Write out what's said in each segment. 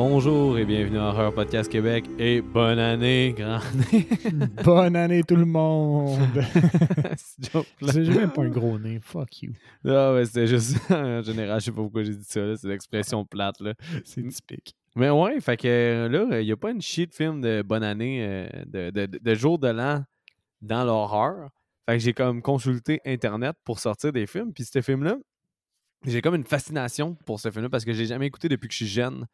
Bonjour et bienvenue à Horror Podcast Québec et bonne année, grande année. Bonne année tout le monde! C'est. J'ai même pas un gros nez, fuck you. Ah ouais, c'était juste en général, je sais pas pourquoi j'ai dit ça, là, c'est l'expression plate là. C'est typique. Mais ouais, fait que euh, là, il n'y a pas une shit film de bonne année, euh, de, de, de jour de l'an dans l'horreur. Fait que j'ai comme consulté Internet pour sortir des films. Puis ce film-là, j'ai comme une fascination pour ce film-là parce que je l'ai jamais écouté depuis que je suis jeune.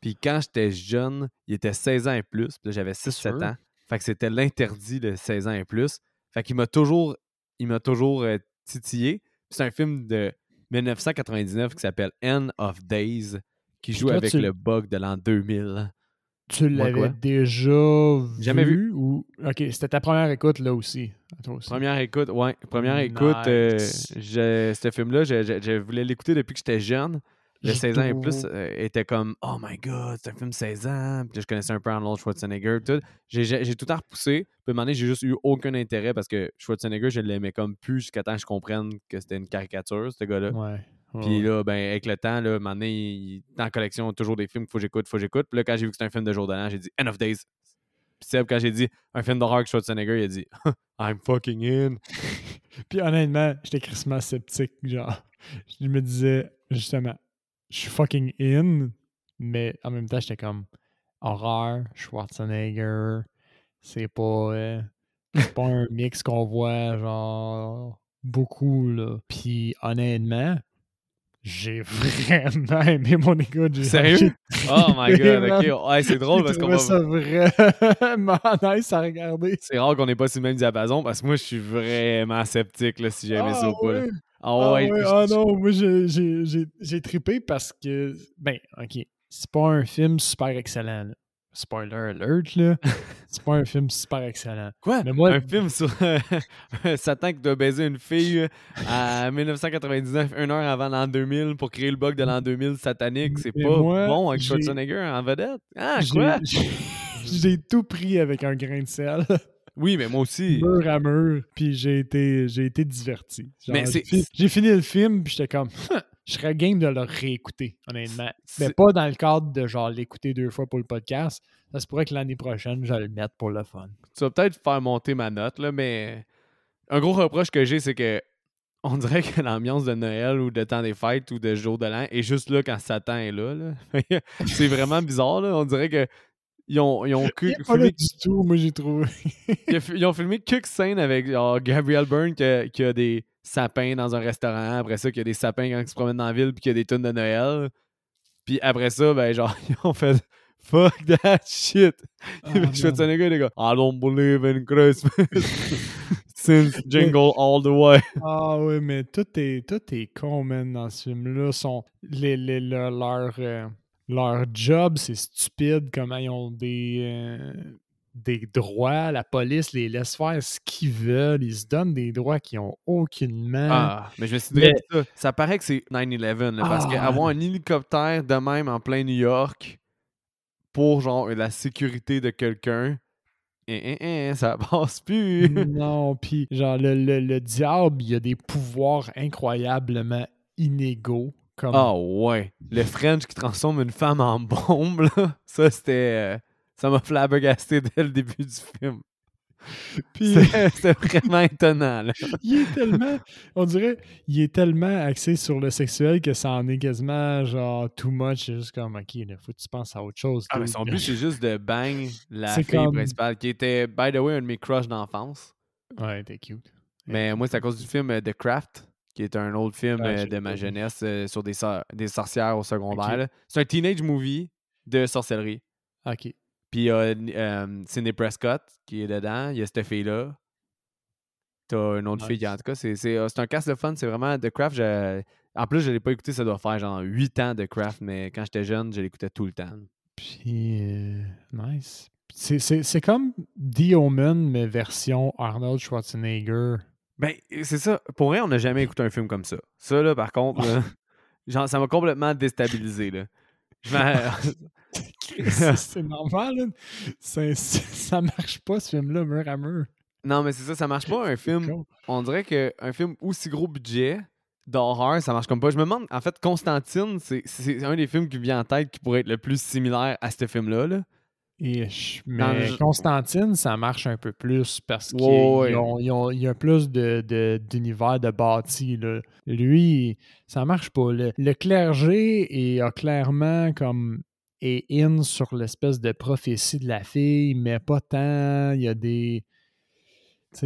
Puis quand j'étais jeune, il était 16 ans et plus. Puis là, j'avais 6-7 sûr. ans. Fait que c'était l'interdit de 16 ans et plus. Fait qu'il m'a toujours, il m'a toujours euh, titillé. C'est un film de 1999 qui s'appelle End of Days, qui joue toi, avec tu- le bug de l'an 2000. Tu l'avais déjà vu? Jamais vu. Ou... Ok, c'était ta première écoute là aussi. à toi aussi? Première écoute, ouais. Première écoute, euh, je- ce film-là, je, je- je voulais l'écouter depuis que j'étais jeune. Le Je 16 ans et plus euh, était comme Oh my god, c'est un film 16 ans. Puis là, je connaissais un peu Arnold Schwarzenegger. Tout. J'ai, j'ai- tout le temps repoussé. Puis à un moment donné, j'ai juste eu aucun intérêt parce que Schwarzenegger, je l'aimais comme plus jusqu'à temps que je comprenne que c'était une caricature, ce gars-là. Ouais. Puis là, ben, avec le temps, là, donné, il, dans la collection, il y a toujours des films qu'il faut que j'écoute, faut que j'écoute. Puis là, quand j'ai vu que c'était un film de l'an, j'ai dit End of Days. Puis Seb, quand j'ai dit un film d'horreur avec Schwarzenegger, il a dit I'm fucking in. Puis honnêtement, j'étais crissement sceptique. Genre, je me disais, justement, je suis fucking in, mais en même temps, j'étais comme horreur, Schwarzenegger, c'est pas, euh, pas un mix qu'on voit, genre, beaucoup, là. Puis honnêtement, j'ai vraiment aimé mon écoute. J'ai- Sérieux? Oh my god, ok. Ouais, c'est drôle parce qu'on va. ça vraiment nice à regarder. C'est rare qu'on n'ait pas sur le même diapason parce que moi, je suis vraiment sceptique là, si j'aimais ça ou pas. ouais? Ah Ah ouais, je- ah non, moi j'ai trippé parce que, ben, ok, c'est pas un film super excellent. là. Spoiler alert, là. c'est pas un film super excellent. Quoi? Mais moi- Un film sur un Satan qui doit baiser une fille euh, à 1999, une heure avant l'an 2000 pour créer le bug de l'an 2000 satanique. C'est pas moi, bon avec Schwarzenegger en vedette. Ah, quoi? j'ai- tout pris avec un grain de sel, Oui, mais moi aussi. mur à mur, puis j'ai été, j'ai été diverti. Genre, Mais J'ai fini le film, puis j'étais comme, je serais game de le réécouter, honnêtement. Mais pas dans le cadre de genre l'écouter deux fois pour le podcast. Ça se pourrait que l'année prochaine, je le mettre pour le fun. Tu vas peut-être faire monter ma note, là, mais un gros reproche que j'ai, c'est que on dirait que l'ambiance de Noël ou de temps des fêtes ou de jour de l'an est juste là quand Satan est là. là. c'est vraiment bizarre. Là. On dirait que ils ont, ils ont, que- Il filmé, du tout, moi j'ai trouvé. ils ont filmé quelques scènes avec genre, Gabriel Byrne qui a, qui a des sapins dans un restaurant. Après ça, qu'il y a des sapins quand ils se promènent dans la ville puis qu'il y a des tonnes de Noël. Puis après ça, ben genre, ils ont fait Fuck that shit. Ah, Puis Schwarzenegger, les gars, I don't believe in Christmas. Since jingle all the way. Ah oui, mais tout est, tout est con, man, dans ce film-là. Sont, les, les- leur, euh, leur job, c'est stupide. Comment ils ont des, euh, des droits. La police les laisse faire ce qu'ils veulent. Ils se donnent des droits qu'ils ont aucunement. Ah, mais je me suis dit, Mais- ça, ça paraît que c'est 9-11, là, parce Ah. qu'avoir un hélicoptère de même en plein New York pour genre la sécurité de quelqu'un, eh, eh, eh, ça passe plus. non, puis genre, le, le- le diable, il a des pouvoirs incroyablement inégaux. Comme, Ah ouais. Le French qui transforme une femme en bombe, là, ça c'était. Ça m'a flabbergasté dès le début du film. C'était vraiment étonnant, là. il est tellement, on dirait, il est tellement axé sur le sexuel que ça en est quasiment genre too much. C'est juste comme, ok, là, faut que tu penses à autre chose. Ah, mais son but, c'est juste de bang la fille comme- principale, qui était, by the way, un de mes crushs d'enfance. Ouais, t'es cute. Mais moi, c'est à cause du film euh, The Craft, qui est un autre film Ah, euh, de ma jeunesse euh, sur des, sor- des sorcières au secondaire. C'est un teenage movie de sorcellerie. Ok. Puis il y a Sidney Prescott qui est dedans. Il y a cette fille-là. T'as une autre fille, qui, en Nice. tout cas. C'est c'est, c'est un cast de fun. C'est vraiment The Craft. je- En plus, je ne l'ai pas écouté. Ça doit faire genre 8 ans The Craft. Mais quand j'étais jeune, je l'écoutais tout le temps. Puis, euh, nice. C'est- C'est c'est comme The Omen, mais version Arnold Schwarzenegger. Ben, c'est ça. Pour vrai, on n'a jamais écouté un film comme ça. Ça, là, par contre, là, genre, ça m'a complètement déstabilisé. Là. C'est normal, là. Ça, ça marche pas, ce film-là, mur à mur. non, mais c'est ça, ça marche pas un film. On dirait qu'un film aussi gros budget d'horreur, ça marche comme pas. Je me demande, en fait, Constantine, c'est- c'est un des films qui me vient en tête qui pourrait être le plus similaire à ce film-là. là. Ish. Mais Constantine, ça marche un peu plus parce qu'il Ouais, ouais. y a plus de- de- d'univers de, bâti. là. Lui, ça marche pas. Le, le clergé est, a clairement comme est in sur l'espèce de prophétie de la fille, mais pas tant. Il y a des.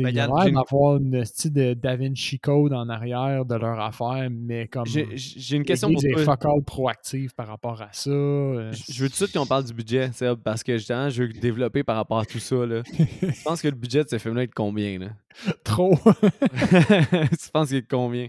Ben, il y a l'air d'avoir une style de Da Vinci Code en arrière de leur affaire, mais comme J'ai une question pour toi. fuck all proactive par rapport à ça. euh, Je je veux tout de suite qu'on parle du budget, parce que justement, je veux développer par rapport à tout ça. Là. Je pense que le budget de ce film-là est de combien? Là? trop. tu penses qu'il est de combien?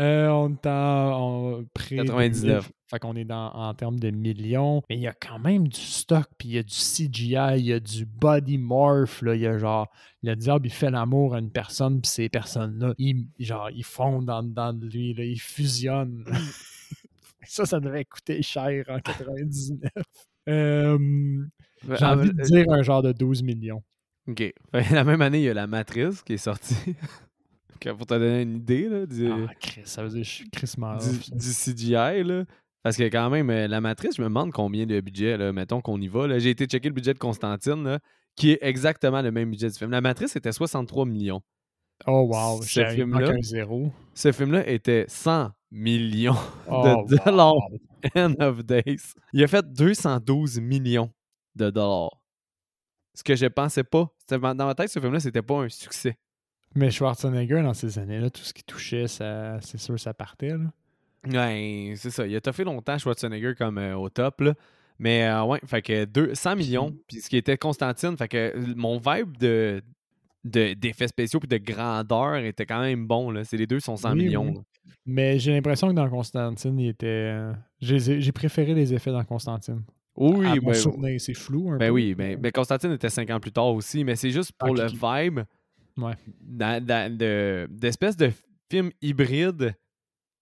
Euh, on est en, en près de 99. 1000. Fait qu'on est dans, en termes de millions. Mais il y a quand même du stock, puis il y a du CGI, il y a du body morph. Là. Il y a genre, le diable, il fait l'amour à une personne, puis ces personnes-là, ils, genre, ils fondent dans, dedans de lui, là, ils fusionnent. ça, ça devrait coûter cher en 99. Euh, J'ai Ah, envie de euh, dire un genre de 12 millions. OK. La même année, il y a La Matrice qui est sortie. Pour te donner une idée là, du, Ah, Chris, ça veut dire que je suis Chris du, du CGI. Là. Parce que quand même, euh, La Matrice, je me demande combien de budget, là, mettons qu'on y va. J'ai été checker le budget de Constantine, là, qui est exactement le même budget du film. La Matrice était 63 millions. Oh wow, Ce film-là-. Ce film-là était 100 millions Oh, de dollars. wow. End of Days. Il a fait 212 millions de dollars. Ce que je pensais pas. Dans ma tête, ce film-là, c'était pas un succès. Mais Schwarzenegger, dans ces années-là, tout ce qui touchait, ça, c'est sûr, ça partait. Là. Ouais, c'est ça. Il a fait longtemps Schwarzenegger comme euh, au top, là. Mais euh, ouais, fait que deux, 100 millions. Puis ce qui était Constantine, fait que mon vibe de de- d'effets spéciaux puis de grandeur était quand même bon. Là. C'est les deux sont 100 Oui, millions. oui. Mais j'ai l'impression que dans Constantine, il était. euh, J'ai j'ai préféré les effets dans Constantine. Oui, à mon ben, c'est flou un ben peu. oui. Ben Constantine était 5 ans plus tard aussi, mais c'est juste pour le vibe Ouais. de- d'espèce de film hybride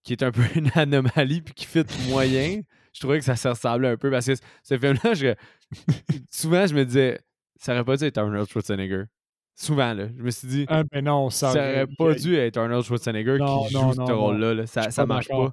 qui est un peu une anomalie puis qui fit moyen. Je trouvais que ça se ressemblait un peu parce que ce film-là, je- souvent je me disais, ça aurait pas dû être Arnold Schwarzenegger. Souvent, là. Je me suis dit, Ah, ben non, ça, ça aurait pas dû être Arnold Schwarzenegger Non, qui joue non, ce rôle-là. là. Ça, ça marche pas.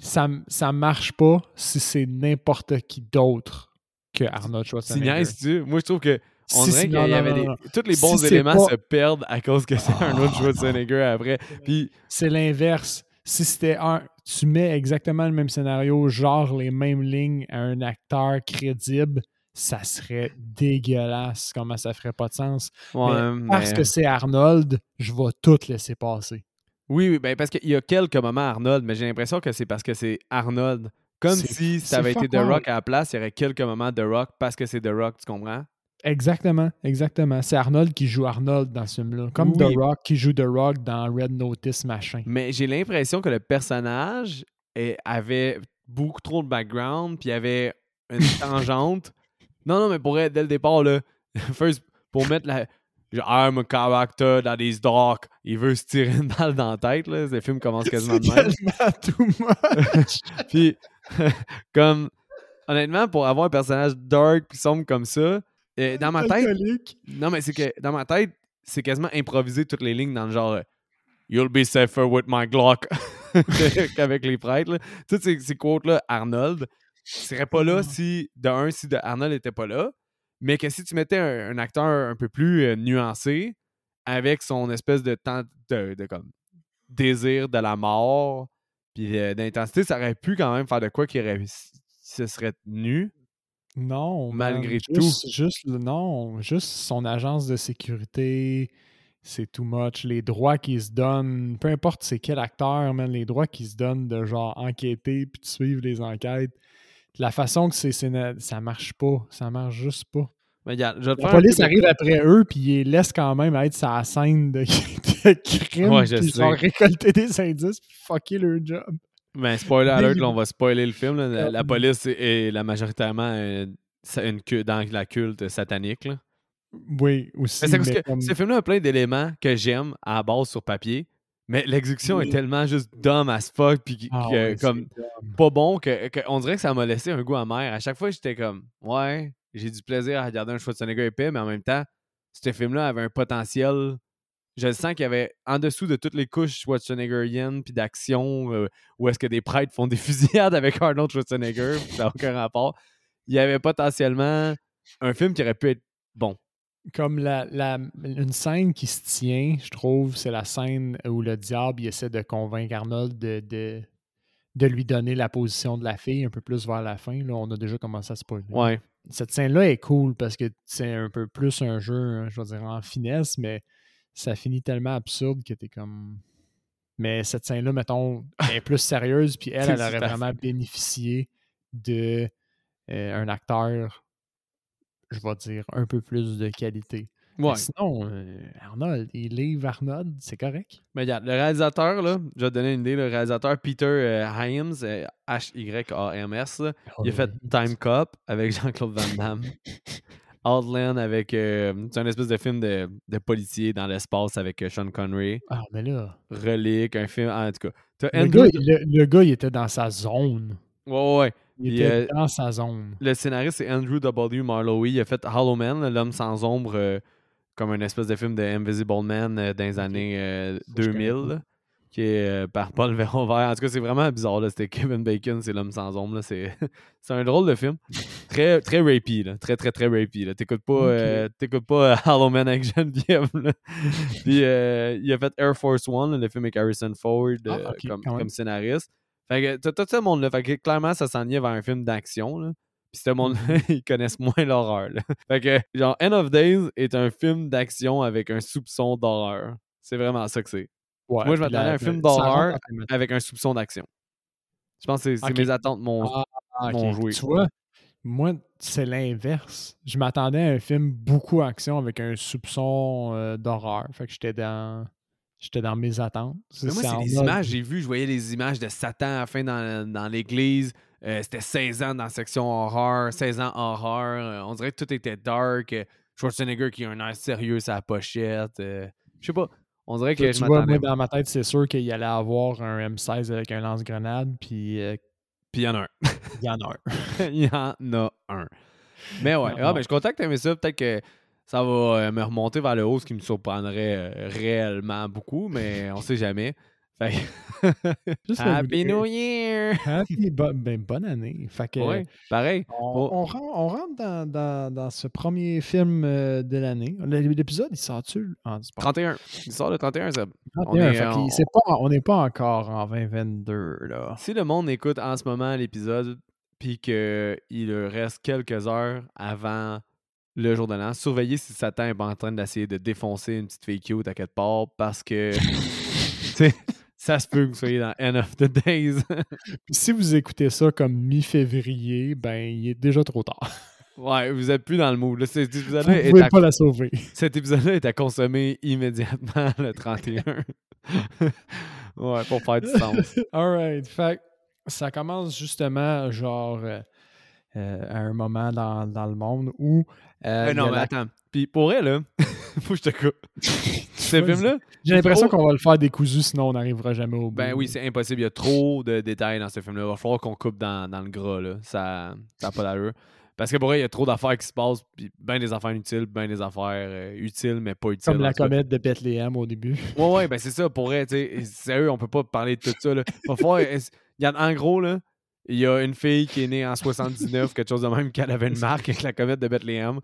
Ça, marche pas si c'est n'importe qui d'autre que Arnold Schwarzenegger. tu Moi, je trouve que on Si- dirait si- qu'il non, y non, avait non, des- non. tous les bons Si éléments pas- se perdent à cause que c'est Arnold Ah. Schwarzenegger après. Puis C'est l'inverse. Si c'était un, tu mets exactement le même scénario, genre les mêmes lignes à un acteur crédible, ça serait dégueulasse. Comment ça ferait pas de sens? ouais, Mais Parce que c'est Arnold, je vais tout laisser passer. Oui, oui, ben parce qu'il y a quelques moments Arnold, mais j'ai l'impression que c'est parce que c'est Arnold. Comme si ça avait été The. Rock à la place, il y aurait quelques moments de Rock parce que c'est The Rock, tu comprends? Exactement, exactement. C'est Arnold qui joue Arnold dans ce film-là. Comme Oui. The Rock qui joue The Rock dans Red Notice, machin. Mais j'ai l'impression que le personnage avait beaucoup trop de background, puis il y avait une tangente. Non, non, mais pour être dès le départ, là, first, pour mettre la. I'm a character that is dark. Il veut se tirer une balle dans la tête, là. Le film commence quasiment de même. too much? Puis, comme, honnêtement, pour avoir un personnage dark puis sombre comme ça, euh, dans ma tête, non, mais c'est que dans ma tête, c'est quasiment improvisé toutes les lignes dans le genre euh, You'll be safer with my Glock qu'avec les prêtres. Là. Toutes ces, ces quotes-là, Arnold, serait pas là si, de un, si de Arnold était pas là, mais que si tu mettais un, un acteur un peu plus euh, nuancé, avec son espèce de temps de, de comme désir de la mort, puis euh, d'intensité, ça aurait pu quand même faire de quoi qui se serait tenu. Non, Malgré man, juste, Juste, non, juste son agence de sécurité, c'est too much. Les droits qu'ils se donnent, peu importe c'est quel acteur, man, les droits qu'ils se donnent de genre enquêter puis de suivre les enquêtes. La façon que c'est, ça marche pas. Ça marche juste pas. Mais regarde, je vais te La un police arrive après eux puis ils laissent quand même être sa scène de, de crime Ouais, je sais. genre récolter des indices puis fucker leur job. Ben, spoiler alert, Mais- là, on va spoiler le film. là. La, Euh, police est, est la majoritairement euh, une dans la culte satanique. Là. Oui, aussi. Mais c'est parce mais que comme- ce film-là a plein d'éléments que j'aime à la base sur papier, mais l'exécution Oui. est tellement juste dumb as fuck, puis Ah que- ouais, c'est comme pas bon, que, que on dirait que ça m'a laissé un goût amer. À chaque fois, j'étais comme, ouais, j'ai du plaisir à regarder un Schwarzenegger épais, mais en même temps, ce film-là avait un potentiel je le sens qu'il y avait en dessous de toutes les couches Schwarzeneggeriennes puis d'action, euh, où est-ce que des prêtres font des fusillades avec Arnold Schwarzenegger, ça n'a aucun rapport. Il y avait potentiellement un film qui aurait pu être bon. Comme la, la- une scène qui se tient, je trouve, c'est la scène où le diable il essaie de convaincre Arnold de, de, de lui donner la position de la fille un peu plus vers la fin. Là, on a déjà commencé à spoiler. Ouais. Cette scène-là est cool parce que c'est un peu plus un jeu, hein, je vais dire, en finesse, mais ça finit tellement absurde que t'es comme. Mais cette scène-là, mettons, elle est plus sérieuse, puis elle, elle aurait vraiment bénéficié de euh, un acteur, je vais dire, un peu plus de qualité. Ouais. sinon, euh, Arnold, il livre Arnold, c'est correct? Mais regarde, le réalisateur, là, je vais te donner une idée, le réalisateur Peter euh, Hyams, euh, H-Y-A-M-S, là, il a fait Time Cop avec Jean-Claude Van Damme. Outland avec. euh, c'est un espèce de film de, de policier dans l'espace avec euh, Sean Connery. Ah, mais là, Relique, un film. En tout cas. Le Andrew- gars, le, le gars, il était dans sa zone. Ouais, ouais, ouais. Il Puis, était euh, dans sa zone. Le scénariste, c'est Andrew W. Marlowe. Il a fait Hollow Man, L'homme sans ombre, euh, comme un espèce de film de Invisible Man euh, dans les années euh, Ça, je connais 2000, là, qui est par Paul Verhoeven. En tout cas, c'est vraiment bizarre. C'était Kevin Bacon, c'est L'homme sans ombre. C'est c'est un drôle de film. Très, très rapey. Là. Très, très, très rapey. T'écoutes pas, Ok. t'écoutes pas Hollow Man avec Geneviève. là. Puis il a fait Air Force One, là, le film avec Harrison Ford Ah, comme scénariste. Fait que t'as tout ce monde-là. Fait que clairement, ça s'en vers un film d'action. là. Puis ce monde-là, Mhm. ils connaissent moins l'horreur. Fait que, genre, End of Days est un film d'action avec un soupçon d'horreur. C'est vraiment ça que c'est. Ouais, moi, je m'attendais à un film d'horreur avec un soupçon d'action. Je pense que c'est mes attentes m'ont Ah, joué. Tu vois, moi, c'est l'inverse. Je m'attendais à un film beaucoup action avec un soupçon euh, d'horreur. Fait que j'étais dans. J'étais dans mes attentes. Mais moi, c'est les mode- images, j'ai vu, je voyais les images de Satan à la fin dans, dans l'église. Euh, C'était 16 ans dans la section horreur, 16 ans horreur. Euh, on dirait que tout était dark. Euh, Schwarzenegger qui a un air sérieux la pochette. Euh, je sais pas. On dirait que Tu je vois, moi, dans ma tête, c'est sûr qu'il allait avoir un M16 avec un lance-grenade, puis Puis il y en a un. il y en a un. il y en a un. Mais ouais, ah, ouais. ben, je suis content que tu ça. Peut-être que ça va euh, me remonter vers le haut, ce qui me surprendrait euh, réellement beaucoup, mais on sait jamais. Fait Juste Happy New Year! Happy bo- ben, bonne année. Fait que, Ouais, pareil. on, on ren- on rentre dans, dans- dans ce premier film euh, de l'année. L'épisode, il sort-tu en c'est pas- 31. Il sort le 31, ça. 31, est fait en- qu'il- c'est pas- on n'est pas encore en 2022, là. Si le monde écoute en ce moment l'épisode, puis qu'il reste quelques heures avant le jour de l'an, surveillez si Satan est pas en train d'essayer de défoncer une petite fille cute à quelque part, parce que ça se peut que vous soyez dans End of the Days. Puis si vous écoutez ça comme mi-février, ben, il est déjà trop tard. ouais, vous êtes plus dans le mood. Cet Vous épisode-là pouvez à... pas la sauver. cet épisode-là est à consommer immédiatement le 31. ouais, pour faire du sens. Alright. Fait que ça commence justement, genre, euh, euh, à un moment dans, dans le monde où. euh, Mais il y non, mais la- attends. Puis pour elle, là, faut que je te coupe. Ce film-là, J'ai l'impression trop- qu'on va le faire décousu, sinon on n'arrivera jamais au bout. Ben oui, c'est impossible. Il y a trop de détails dans ce film-là. Il va falloir qu'on coupe dans, dans le gras. Là. Ça n'a pas d'allure. Parce que pour vrai, il y a trop d'affaires qui se passent. Puis ben des affaires inutiles, ben des affaires euh, utiles, mais pas utiles. Comme la comète de Bethléem au début. Ouais, ouais, ben c'est ça. Pour vrai, tu sais, sérieux, on peut pas parler de tout ça. Là. Y a, en gros, là, il y a une fille qui est née en 79, quelque chose de même, qu'elle avait une marque avec la comète de Bethléem.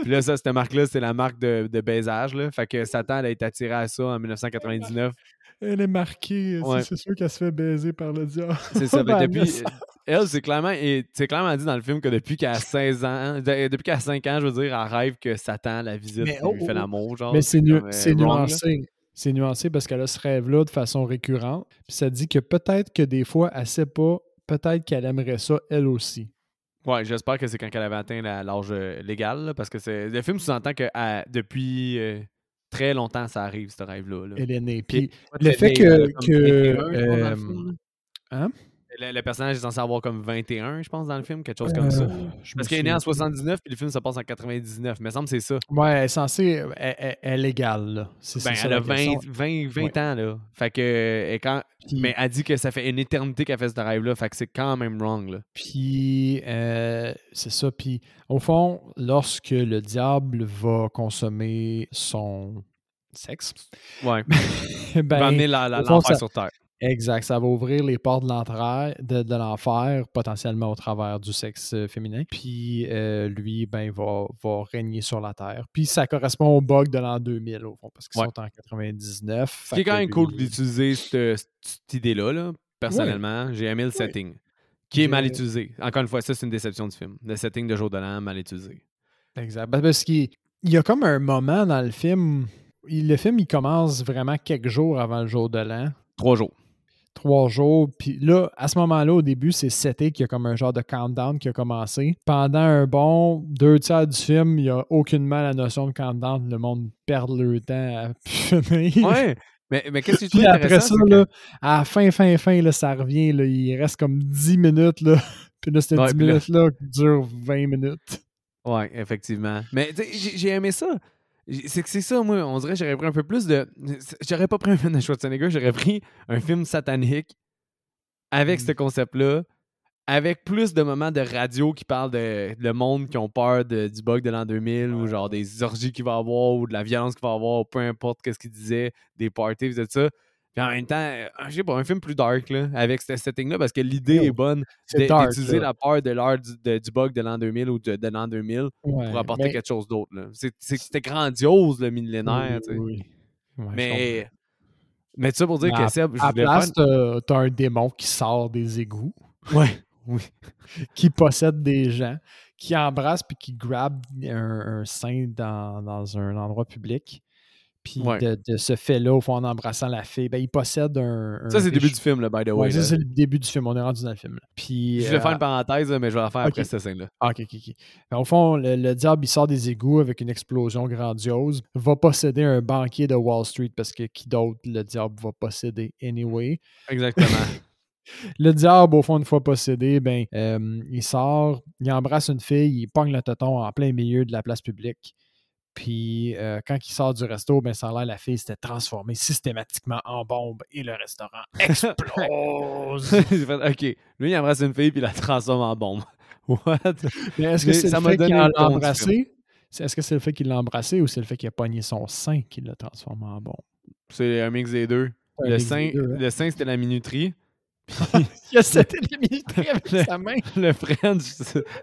Puis là, ça, cette marque-là, c'est la marque de, de baisage. Là. Fait que Satan, elle a été attirée à ça en 1999. Elle est marquée. c'est- Ouais. C'est sûr qu'elle se fait baiser par le diable. C'est ça. ben, depuis, elle, c'est clairement, et clairement dit dans le film que depuis qu'elle a 16 ans, de- depuis qu'elle a 5 ans, je veux dire, elle rêve que Satan la visite Mais et oh, lui oh, fait oh. l'amour. Genre, Mais c'est nu- euh, là. nuancé. C'est nuancé parce qu'elle a ce rêve-là de façon récurrente. Puis ça dit que peut-être que des fois, elle sait pas, peut-être qu'elle aimerait ça elle aussi. Ouais, j'espère que c'est quand elle avait atteint la- l'âge euh, légal, là, parce que c'est le film sous-entend que depuis euh, très longtemps, ça arrive, ce rêve-là. là. Elle est née. Puis- Puis le fait que. comme que 21, je pense, dans le euh, film, là. hein? Le, le personnage est censé avoir comme 21, je pense, dans le film, quelque chose comme ça. Euh, me Parce qu'elle est née en souviens plus. 79 puis le film se passe en 99. Mais il me semble que c'est ça. Ouais, elle est censée. Elle, elle- elle est légale, là. C'est c'est Ben, ça elle a 20, question. 20, 20 Ouais. ans, là. Fait que, elle est quand... Mais elle dit que ça fait une éternité qu'elle fait ce rêve-là. Fait que c'est quand même wrong, là. Puis, euh, c'est ça. Puis, au fond, lorsque le diable va consommer son, sexe. Ouais. ben, va amener la- la- fond, ça- sur Terre. Exact, ça va ouvrir les portes de l'enfer, de, de l'enfer, potentiellement au travers du sexe euh, féminin. Puis euh, lui, ben, va, va régner sur la Terre. Puis ça correspond au bug de l'an 2000, au fond, parce qu'ils Ouais. sont en 99. Ce qui est quand même cool d'utiliser cette, cette idée-là, là, personnellement. J'ai aimé le setting. Qui est mal utilisé. Encore une fois, ça, c'est une déception du film. Le setting de Jour de l'An, mal utilisé. Exact. Parce qu'il il y a comme un moment dans le film. il- le film, il commence vraiment quelques jours avant le jour de l'an. Trois jours. Trois jours. Puis là, à ce moment-là, au début, c'est seté qu'il y a comme un genre de countdown qui a commencé. Pendant un bon deux tiers du film, il n'y a aucunement la notion de countdown. Le monde perd le temps à finir. Ouais. mais mais qu'est-ce que tu Puis après ça, que- là, à la fin, fin, fin, là, ça revient. Là, il reste comme 10 minutes. Là. Puis là, ces Ouais, 10 puis là- minutes-là durent 20 minutes. Ouais, effectivement. Mais j'ai aimé ça. C'est que c'est ça, moi. On dirait que j'aurais pris un peu plus de. J'aurais pas pris un film de Schwarzenegger, j'aurais pris un film satanique avec Mm. ce concept-là, avec plus de moments de radio qui parlent de le monde qui ont peur de- du bug de l'an 2000 ou genre des orgies qu'il va avoir ou de la violence qu'il va avoir, peu importe qu'est-ce qu'il disait, des parties, tout ça. Puis en même temps, euh, je sais pas, un film plus dark là, avec ce setting-là parce que l'idée est bonne d'utiliser la peur de l'heure du, bug de l'an 2000 ou de, de l'an 2000 Ouais, pour apporter mais- quelque chose d'autre. C'était grandiose, le millénaire. tu sais. Oui, oui. Ouais, mais, mais ça pour dire Mais que Seb, je À place, faire... t'as t'as un démon qui sort des égouts. Ouais, oui. qui possède des gens, qui embrasse puis qui grabe un, un sein dans, dans un endroit public. Puis Ouais. de, de ce fait-là, au fond, en embrassant la fille, ben, il possède un. un Ça, c'est le début du film, là, by the way. Ouais, ça, c'est le début du film. On est rendu dans le film. là. Puis, Je vais euh, faire une parenthèse, mais je vais la faire après cette scène-là. ah, ok, ok, ok. Ben, au fond, le, le diable, il sort des égouts avec une explosion grandiose, va posséder un banquier de Wall Street parce que qui d'autre le diable va posséder anyway? Exactement. Le diable, au fond, une fois possédé, ben, euh, il sort, il embrasse une fille, il pogne le tonton en plein milieu de la place publique. Puis euh, quand il sort du resto, ben, ça a l'air la fille s'était transformée systématiquement en bombe et le restaurant explose. OK. Lui, il embrasse une fille puis il la transforme en bombe. What? Mais est-ce que c'est le fait qu'il l'a embrassé? Est-ce que c'est le fait qu'il l'a embrassé ou c'est le fait qu'il a pogné son sein qui l'a transformé en bombe? C'est un mix des deux. Un Le sein, deux, hein? le sein c'était la minuterie. Il a cette militaire avec Le- sa main. Le French,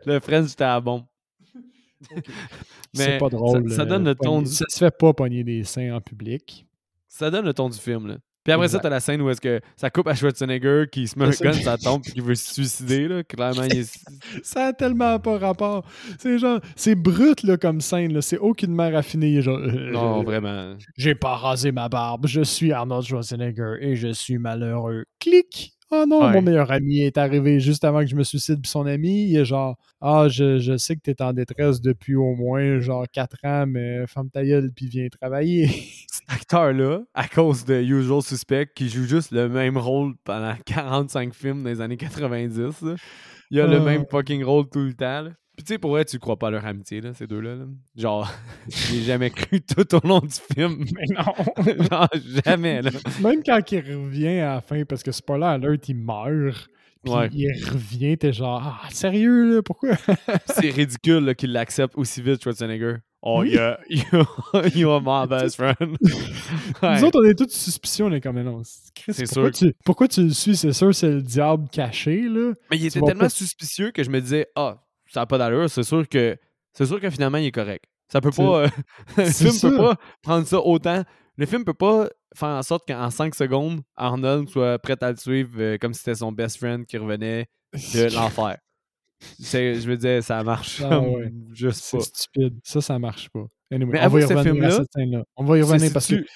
le French, c'était la bombe. C'est pas drôle. ça- ça euh, donne le ton du- Ça se fait pas pogner des seins en public. Ça donne le ton du film, là. Puis après ça, t'as la scène où est-ce que ça coupe à Schwarzenegger qui se met un ça. gun, ça tombe puis qui veut se suicider, là. Clairement, il est... Ça a tellement pas rapport. C'est genre, c'est brut là, comme scène. là. C'est aucunement raffiné. Genre, euh, Non, vraiment. j'ai pas rasé ma barbe. Je suis Arnold Schwarzenegger et je suis malheureux. Clic. Oh non, Ouais. mon meilleur ami est arrivé juste avant que je me suicide. Puis son ami, il est genre, ah, je, je sais que t'es en détresse depuis au moins genre 4 ans, mais ferme ta gueule puis viens travailler. Cet acteur-là, à cause de Usual Suspect, qui joue juste le même rôle pendant 45 films dans les années 90, là. il a le Ah. même fucking rôle tout le temps, là. Puis tu sais, pour vrai, tu crois pas à leur amitié, là, ces deux-là. là. Genre, j'ai jamais cru tout au long du film. mais non. Genre, jamais, là. Même quand il revient à la fin, parce que spoiler alert, il meurt. Puis Ouais. il revient, t'es genre, ah, sérieux, là, pourquoi? C'est ridicule là, qu'il l'accepte aussi vite, Schwarzenegger. Oh, Oui. yeah, you, you are my best friend. Ouais. Nous autres, on est tous suspicieux, on est comme, mais non, Chris, C'est pourquoi, sûr tu, pourquoi tu le suis? C'est sûr, c'est le diable caché, là. Mais il tu était tellement pas- suspicieux que je me disais, ah, ça n'a pas d'allure, c'est sûr que c'est sûr que finalement il est correct. Ça peut C'est- pas. euh, le c'est film peut ça. pas prendre ça autant. Le film peut pas faire en sorte qu'en 5 secondes, Arnold soit prêt à le suivre euh, comme si c'était son best friend qui revenait de l'enfer. C'est- Je me disais, ça marche Ah ouais. juste C'est pas. stupide. Ça, ça marche pas. Anyway, Mais on avoue va y que ce revenir à film-là, cette scène-là. On va y revenir parce que situe-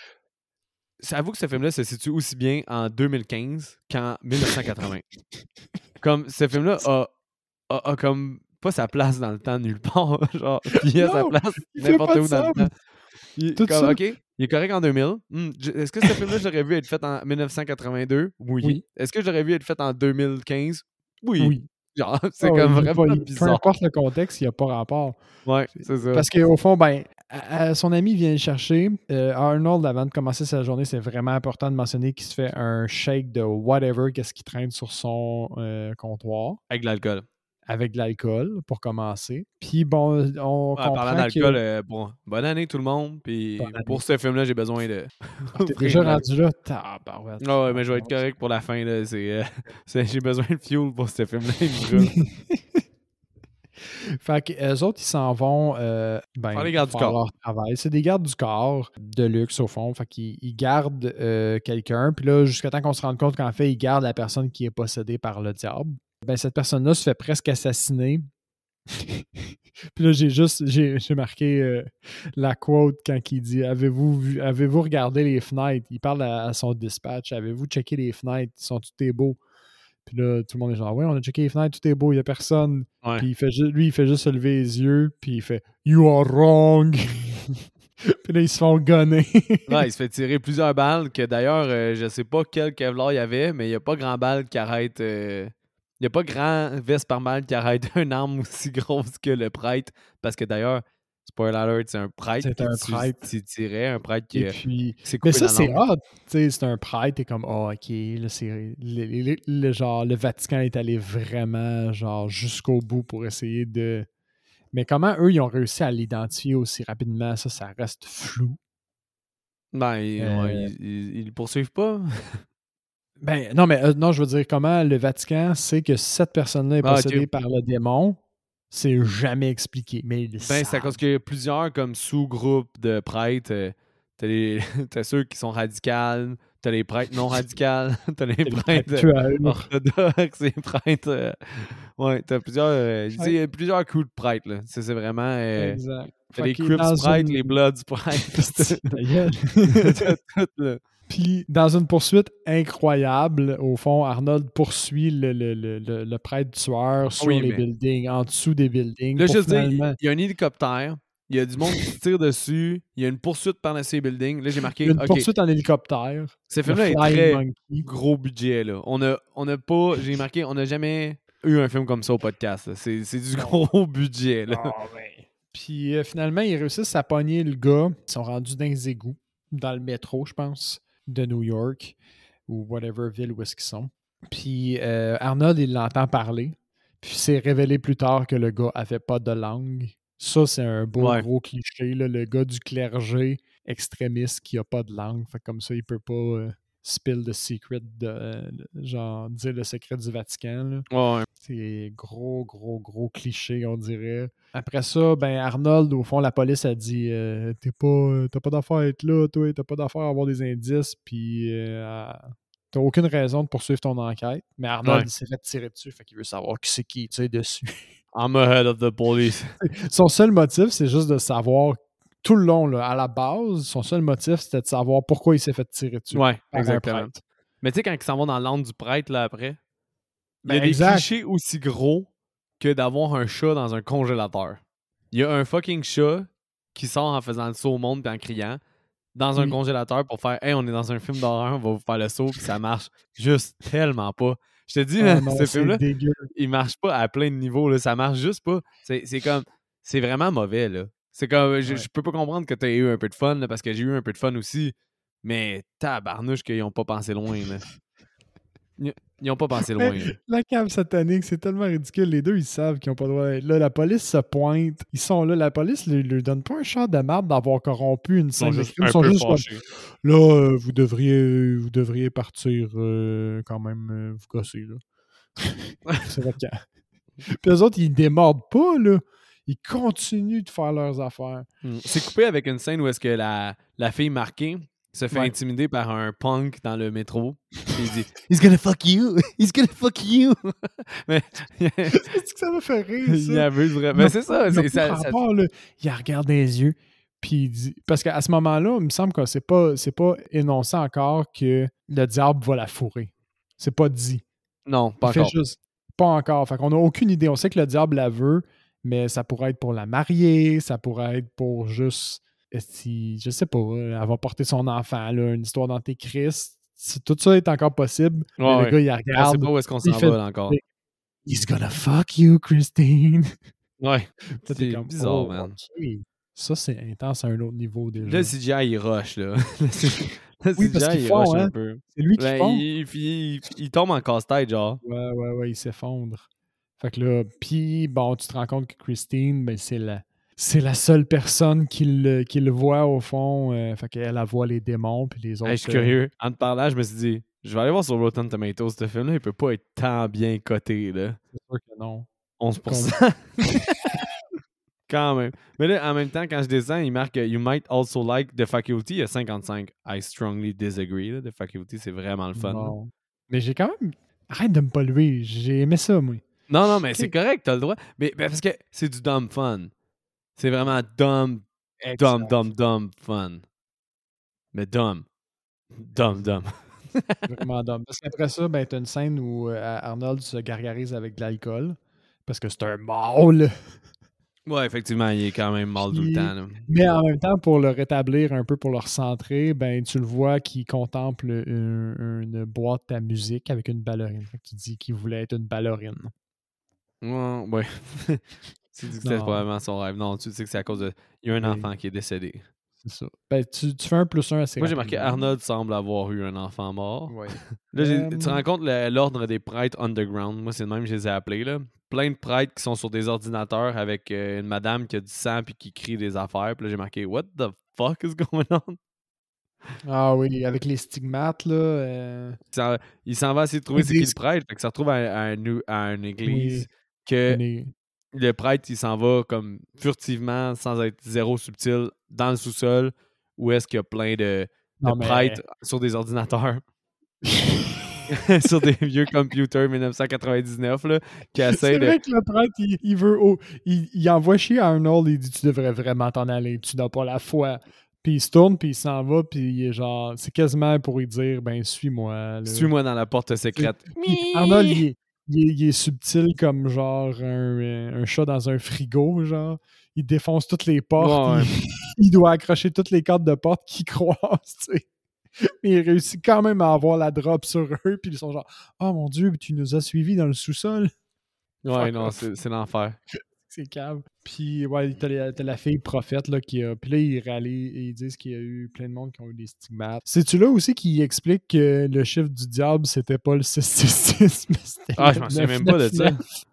Avoue que ce film-là se situe aussi bien en 2015 qu'en 1980. comme ce film-là a, a- a comme pas sa place dans le temps nulle part. genre, il a sa place n'importe où dans le temps. Il- Tout comme, ça. OK, il est correct en 2000. Hmm, je- Est-ce que ce film-là, j'aurais vu être fait en 1982? Oui. Oui. Est-ce que j'aurais vu être fait en 2015? Oui. oui. Genre, c'est ouais, comme vraiment il- Peu bizarre. importe le contexte, il n'y a pas rapport. Ouais, c'est ça. Parce qu'au fond, ben, à- à- son ami vient le chercher. Euh, Arnold, avant de commencer sa journée, c'est vraiment important de mentionner qu'il se fait un shake de whatever, qu'est-ce qui traîne sur son euh, comptoir. Avec de l'alcool. Avec de l'alcool pour commencer. Puis bon, on Ouais, en comprend parlant d'alcool, euh, bon, bonne année tout le monde. Puis pour ce film-là, j'ai besoin de. t'es déjà rendu là. Ah ouais, mais je vais être correct pour la fin. là. C'est, euh, j'ai besoin de fuel pour ce film-là. Fait que eux autres, ils s'en vont euh, ben, Faire les gardes du corps. leur travail. C'est des gardes du corps de luxe, au fond. Fait qu'ils ils gardent euh, quelqu'un. Puis là, jusqu'à temps qu'on se rende compte qu'en fait, ils gardent la personne qui est possédée par le diable. Ben, cette personne-là se fait presque assassiner. Puis là, j'ai juste j'ai, j'ai marqué euh, la quote quand il dit Avez-vous vu, avez-vous regardé les fenêtres? Il parle à, à son dispatch Avez-vous checké les fenêtres? Ils sont tout beaux. Puis là, tout le monde est genre Ouais, on a checké les fenêtres, tout est beau, il n'y a personne. Ouais. Puis il fait lui, il fait juste se lever les yeux, puis il fait You are wrong. puis là, ils se font gonner. Ouais, il se fait tirer plusieurs balles. Que d'ailleurs, euh, je sais pas quel Kevlar il y avait, mais il n'y a pas grand balle qui arrête. euh, n'y a pas grand veste par balle qui arrête une arme aussi grosse que le prêtre. Parce que d'ailleurs, spoiler alert, c'est un prêtre C'est qui un prêtre. un prêtre qui, Et puis. coupé Mais ça, c'est sais, c'est un prêtre, t'es comme, oh, ok, là, c'est. Le, genre, le Vatican est allé vraiment, genre, jusqu'au bout pour essayer de. Mais comment eux, ils ont réussi à l'identifier aussi rapidement, ça, ça reste flou. Ben, ils, Euh, ouais, ils- ils- ils le poursuivent pas. Ben, non, mais euh, non, je veux dire, comment le Vatican sait que cette personne-là est Ah, possédée par le démon, c'est jamais expliqué. Mais Ben, c'est à cause qu'il y a plusieurs comme sous-groupes de prêtres. euh, T'as, les... t'as ceux qui sont radicales, t'as les prêtres non radicales, t'as les prêtres euh, orthodoxes, les prêtres. euh, Ouais, t'as plusieurs. euh, je dis, il y a plusieurs coups de prêtres, là. C'est, c'est vraiment. euh, Exact. T'as Fait les Crips prêtres, une- les Bloods prêtres. T'as tout, là. Puis, dans une poursuite incroyable, au fond, Arnold poursuit le, le- le- le- le prêtre tueur sur Oui, les mais- buildings, en dessous des buildings. Là, pour juste dire, il finalement- il y a un hélicoptère, il y a du monde qui se tire dessus, il y a une poursuite par-dessus les buildings. Là, j'ai marqué. il y a une poursuite en hélicoptère. ce Le film-là est très Monkey. gros budget. Là. On a, on a pas. J'ai marqué, on n'a jamais eu un film comme ça au podcast. C'est, c'est du gros budget. Là. Puis euh, finalement, ils réussissent à pogner le gars. Ils sont rendus dans les égouts, dans le métro, je pense, de New York, ou whatever ville où est-ce qu'ils sont. Puis euh, Arnold, il l'entend parler. Puis c'est révélé plus tard que le gars avait pas de langue. Ça, c'est un beau Ouais. gros cliché. là, le gars du clergé extrémiste qui a pas de langue. Fait comme ça, il peut pas euh, spill the secret de euh, genre dire le secret du Vatican. là. Ouais. C'est gros, gros, gros cliché, on dirait. Après ça, ben Arnold, au fond, la police a dit euh, T'es pas, euh, T'as pas d'affaire à être là, toi, t'as pas d'affaire à avoir des indices, puis euh, t'as aucune raison de poursuivre ton enquête. Mais Arnold, Ouais. il s'est fait tirer dessus, fait qu'il veut savoir qui c'est qui tire dessus. I'm ahead of the police. son seul motif, c'est juste de savoir tout le long, là, à la base, son seul motif, c'était de savoir pourquoi il s'est fait tirer dessus. Ouais, exactement. Mais tu sais, quand ils s'en vont dans l'angle du prêtre, là, après, il y Ben, a des exact. clichés aussi gros que d'avoir un chat dans un congélateur. Il y a un fucking chat qui sort en faisant le saut au monde et en criant dans un Oui. congélateur pour faire Hey, on est dans un film d'horreur, on va vous faire le saut, puis ça marche juste tellement pas. Je te dis, non, ce c'est film-là, il marche pas à plein de niveaux. Là. Ça marche juste pas. C'est comme. C'est vraiment mauvais, là. C'est comme. Je, Ouais. je peux pas comprendre que tu eu un peu de fun, là, parce que j'ai eu un peu de fun aussi. Mais tabarnouche qu'ils ont pas pensé loin, là. Ils, ils ont pas pensé loin. La cave satanique, c'est tellement ridicule. Les deux, ils savent qu'ils n'ont pas le droit d'être là. La police se pointe. Ils sont là. La police ne leur donne pas un char de marde d'avoir corrompu une scène de juste crime. un Ils sont juste comme, là, euh, vous, devriez, vous devriez partir euh, quand même euh, vous gosser. Là. c'est. Puis eux autres, ils démordent pas. là. Ils continuent de faire leurs affaires. Mm. C'est coupé avec une scène où est-ce que la, la fille marquée se fait Ouais. intimider par un punk dans le métro. Il dit He's gonna fuck you! He's gonna fuck you! Mais Est-ce que ça m'a fait rire, il ça? abuse vraiment. Mais c'est ça. Il c'est- ça, pas ça- rapport, là. Il regarde les yeux, puis il dit... Parce qu'à ce moment-là, il me semble que c'est pas, c'est pas énoncé encore que le diable va la fourrer. C'est pas dit. Non, Il pas fait encore. juste... Pas encore. Fait qu'on n'a aucune idée. On sait que le diable la veut, mais ça pourrait être pour la marier, ça pourrait être pour juste... Si, je sais pas, euh, elle va porter son enfant, là, une histoire d'antéchrist. Si Tout ça est encore possible. mais Ouais, le gars, il regarde. pas où est-ce qu'on s'en va là, encore. He's gonna fuck you, Christine. Ouais. C'est comme, bizarre, oh, man. Ça, c'est intense à un autre niveau déjà. Le CGI, il rush, là. Le C- le Oui, parce CGI, il rush hein. un peu. c'est lui qui Ben, fond. il, il, il- il tombe en casse-tête, genre. Ouais, ouais, ouais, il s'effondre. Fait que là, puis bon, tu te rends compte que Christine, ben, c'est la, c'est la seule personne qui le, qui le voit au fond. euh, fait qu'elle, elle voit les démons, puis les autres. Hey, je suis euh, curieux. En te parlant, je me suis dit, je vais aller voir sur Rotten Tomatoes. Ce film-là, il peut pas être tant bien coté, là. C'est sûr que non. 11%. quand même. Mais là, en même temps, quand je descends, il marque You might also like The Faculty. Il y a 55. I strongly disagree. là. The Faculty, c'est vraiment le fun. Mais j'ai quand même. Arrête de me polluer. J'ai aimé ça, moi. Non, non, mais c'est correct, t'as le droit. Mais, mais parce que c'est du dumb fun. C'est vraiment dumb, dumb, dumb, dumb fun. Mais dumb. Dumb, dumb. Vraiment dumb. Parce qu'après ça, ben, t'as une scène où euh, Arnold se gargarise avec de l'alcool. Parce que c'est un mâle. Ouais, effectivement, il est quand même mal tout le temps. là. Mais en même temps, pour le rétablir un peu, pour le recentrer, ben, tu le vois qu'il contemple une, une boîte à musique avec une ballerine. Tu dis qu'il voulait être une ballerine. Ouais, ouais. tu dis que c'était probablement son rêve. Non, tu sais que c'est à cause de. Il y a un Oui. enfant qui est décédé. C'est ça. Ben, tu, tu fais un plus un assez Moi, j'ai marqué. Arnold semble avoir eu un enfant mort. Ouais. Là, tu te rends compte l'ordre des prêtres underground. Moi, c'est le même que je les ai appelés. Là. Plein de prêtres qui sont sur des ordinateurs avec euh, une madame qui a du sang puis qui crie des affaires. Puis là, j'ai marqué What the fuck is going on? Ah oui, avec les stigmates, là. euh, Il s'en- va essayer de trouver c'est qui le prêtre. Fait que ça retrouve à, à un- à une église que le prêtre, il s'en va comme furtivement, sans être zéro subtil, dans le sous-sol, où est-ce qu'il y a plein de, de mais- prêtres sur des ordinateurs? sur des vieux computers 1999 là, qui C'est de. vrai que le prêtre, il, il veut. oh, il, il envoie chier à Arnold, il dit Tu devrais vraiment t'en aller, tu n'as pas la foi. Puis il se tourne, puis il s'en va, puis il est genre. C'est quasiment pour lui dire Ben, suis-moi. Suis-moi dans la porte secrète. Arnold, il est, il est- il est subtil comme genre un, euh, un chat dans un frigo, genre. Il défonce toutes les portes. Ouais. Il, il doit accrocher toutes les cartes de porte qu'il croise, tu sais. Mais il réussit quand même à avoir la drop sur eux, puis ils sont genre Oh mon Dieu, tu nous as suivis dans le sous-sol. Ouais, non, c'est l'enfer. C'est. Puis, ouais, t'as la, fille prophète, là, qui a. Puis là, ils rallient et ils disent qu'il y a eu plein de monde qui ont eu des stigmates. C'est-tu là aussi qui explique que le chiffre du diable, c'était pas le 666, mais c'était. Ah, je m'en souviens même pas de ça. 999.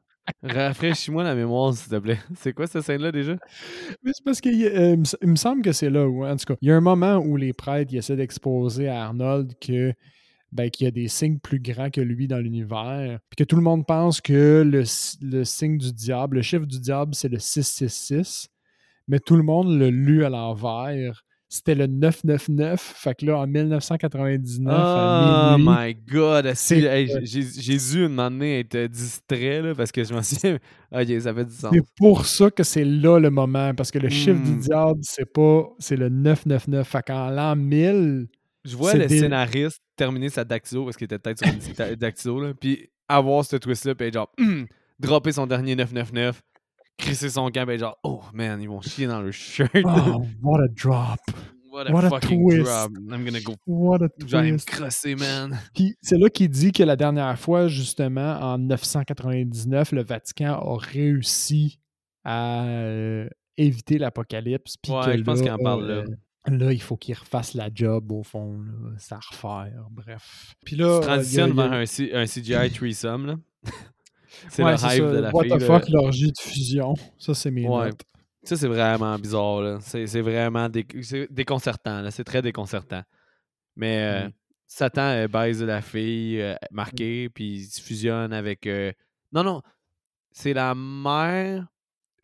Rafraîchis-moi la mémoire, s'il te plaît. C'est quoi cette scène-là déjà? Mais c'est parce qu'il euh, me semble que c'est là où, en tout cas, il y a un moment où les prêtres ils essaient d'exposer à Arnold que. Ben, qu'il y a des signes plus grands que lui dans l'univers. Puis que tout le monde pense que le, le signe du diable, le chiffre du diable, c'est le 666. mais tout le monde l'a lu à l'envers. C'était le 999. Fait que là, en 1999, Oh minuit, my god! esti, c'est- hey, j'ai- j'ai j'ai dû un moment donné être distrait là, parce que je m'en souviens. Ok, ça fait du sens. c'est pour ça que c'est là le moment. Parce que le chiffre du Hmm. diable, c'est pas. C'est le 999. Fait qu'en l'an 1000, Je vois le des- scénariste terminer sa Daxo parce qu'il était peut-être sur une Daxo, là, puis avoir ce twist-là, puis genre, Hum, dropper son dernier 999, crisser son camp, puis genre, oh man, ils vont chier dans le shirt. oh, what a drop. what a what a fucking twist. drop. I'm gonna go. What a J'allais me twist. crosser, man. Puis c'est là qu'il dit que la dernière fois, justement, en 999, le Vatican a réussi à euh, éviter l'apocalypse. Ouais, je pense qu'il en parle euh, Là, il faut qu'il refasse la job, au fond. Là, ça refaire, bref. Puis là, Tu transitionnes y a- vers un, C- un CGI threesome, là. c'est Ouais, le ça, de la What fille. the là. fuck, l'orgie de fusion. Ça, c'est mes Ouais. notes. Ça, c'est vraiment bizarre, là. C'est c'est vraiment dé- déconcertant, là. C'est très déconcertant. Mais euh, Mm. Satan euh, baise la fille euh, marquée, puis il fusionne avec... euh, Non, non. C'est la mère...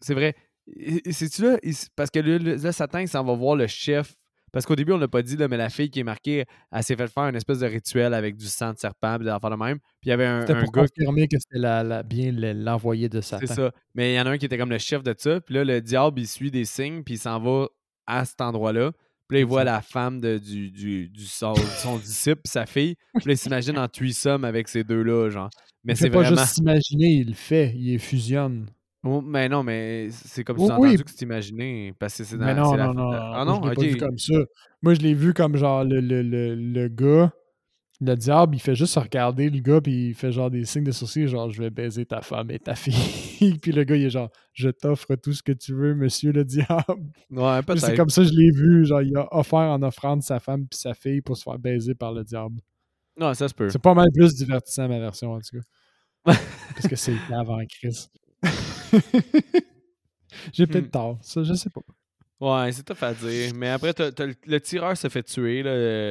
C'est vrai. Et- et C'est-tu là? il Parce que là, Satan, il s'en va voir le chef. Parce qu'au début, on l'a pas dit, là, mais la fille qui est marquée, elle s'est fait faire une espèce de rituel avec du sang de serpent, puis des affaires de même. Puis il y avait un, C'était un pour gars confirmer que c'était la, la- bien le- l'envoyé de Satan. c'est ça. Mais il y en a un qui était comme le chef de ça. Puis là, le diable, il suit des signes, puis il s'en va à cet endroit-là. Puis là, il voit la femme de, du, du, du son, son disciple, sa fille. Puis là, il s'imagine en threesome avec ces deux-là, genre. Mais il c'est pas vraiment. juste s'imaginer, il le fait, il fusionne. Oh, mais non, mais c'est comme Oui, as oui. entendu que c'est imaginé. Parce que c'est dans Mais non, la- non, non, Ah moi, non, je l'ai ok. pas vu comme ça. Moi, je l'ai vu comme genre le, le, le, le gars, le diable, il fait juste se regarder le gars, puis il fait genre des signes de sourcils, genre je vais baiser ta femme et ta fille. puis le gars, il est genre je t'offre tout ce que tu veux, monsieur le diable. Ouais, C'est comme ça que je l'ai vu. Genre, il a offert en offrande sa femme puis sa fille pour se faire baiser par le diable. Non, ça se peut. C'est pas mal plus divertissant, ma version, en tout cas. Parce que c'est avant Chris. J'ai peut-être Hmm. tort, ça, je sais pas. Ouais, c'est tough à dire. Mais après, le, le tireur se fait tuer.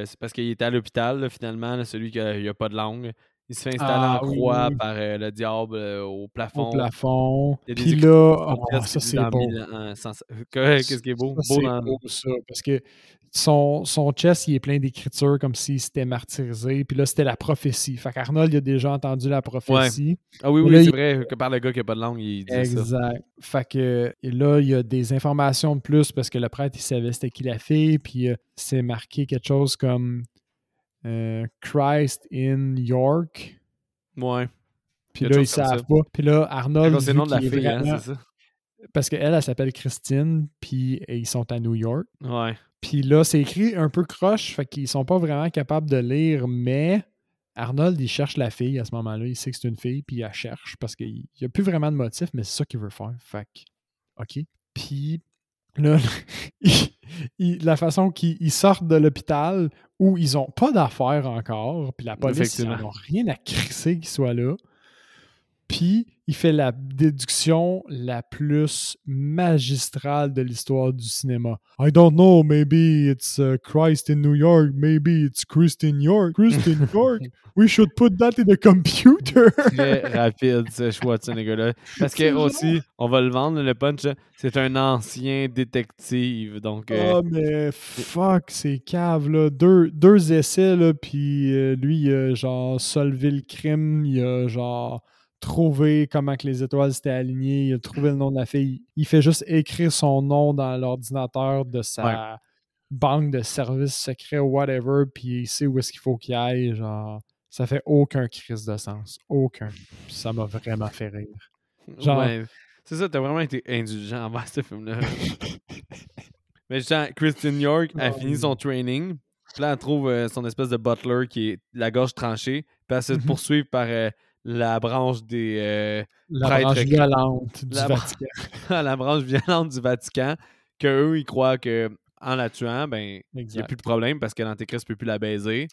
C'est parce qu'il était à l'hôpital, finalement, là, celui qui a, il a pas de langue. Il se fait installer Ah, en croix oui. par euh, le diable euh, au plafond. Au plafond. Puis là, oh, restent ça c'est beau. sans- Qu'est-ce qui est beau? Ça, Beau c'est dans- beau, ça, parce que son, son chest, il est plein d'écritures comme s'il s'était martyrisé. Puis là, c'était la prophétie. Fait qu'Arnold, il a déjà entendu la prophétie. Ah oui, oui, c'est il- vrai que par le gars qui a pas de langue, il dit ça. Exact. Fait que là, il y a des informations de plus parce que le prêtre, il savait c'était qui la fille. Puis euh, c'est marqué quelque chose comme euh, Christ in York. Ouais. Puis là, ils savent pas. Puis là, Arnold, c'est le nom de la hein, vraiment- c'est ça? parce qu'elle, elle s'appelle Christine, puis euh, ils sont à New York. Ouais. Puis là, c'est écrit un peu croche, fait qu'ils sont pas vraiment capables de lire, mais Arnold, il cherche la fille à ce moment-là. Il sait que c'est une fille, puis il la cherche parce qu'il n'y a plus vraiment de motif, mais c'est ça qu'il veut faire. Fait que, OK. Puis là, la façon qu'ils ils sortent de l'hôpital où ils ont pas d'affaires encore, puis la police, n'ont rien à crisser qu'ils soient là. Puis, il fait la déduction la plus magistrale de l'histoire du cinéma. I don't know, maybe it's uh, Christ in New York, maybe it's Christ in York, Christ in York. We should put that in the computer. Très rapide, ce Schwarzenegger-là. Parce que aussi, on va le vendre, le punch, c'est un ancien détective. Donc, euh, Ah, mais fuck, c'est cave, là. Deux, deux essais, là, puis euh, lui, il a genre solvé le crime, il a genre trouvé comment que les étoiles s'étaient alignées, il a trouvé le nom de la fille. Il fait juste écrire son nom dans l'ordinateur de sa banque de services secrets, whatever, puis il sait où est-ce qu'il faut qu'il aille, genre... Ça fait aucun crise de sens. Aucun. Puis ça m'a vraiment fait rire. genre- ouais. C'est ça, t'as vraiment été indulgent envers ce film-là. Mais justement, Kristen York a Oh, fini son training. Puis là, elle trouve euh, son espèce de butler qui est la gorge tranchée. Puis elle se Mhm. poursuivre par euh, la branche des. euh, La Prêtre branche violente du La- Vatican. la branche violente du Vatican. Que eux, ils croient que en la tuant, ben, il n'y a plus de problème parce que l'Antéchrist ne peut plus la baiser.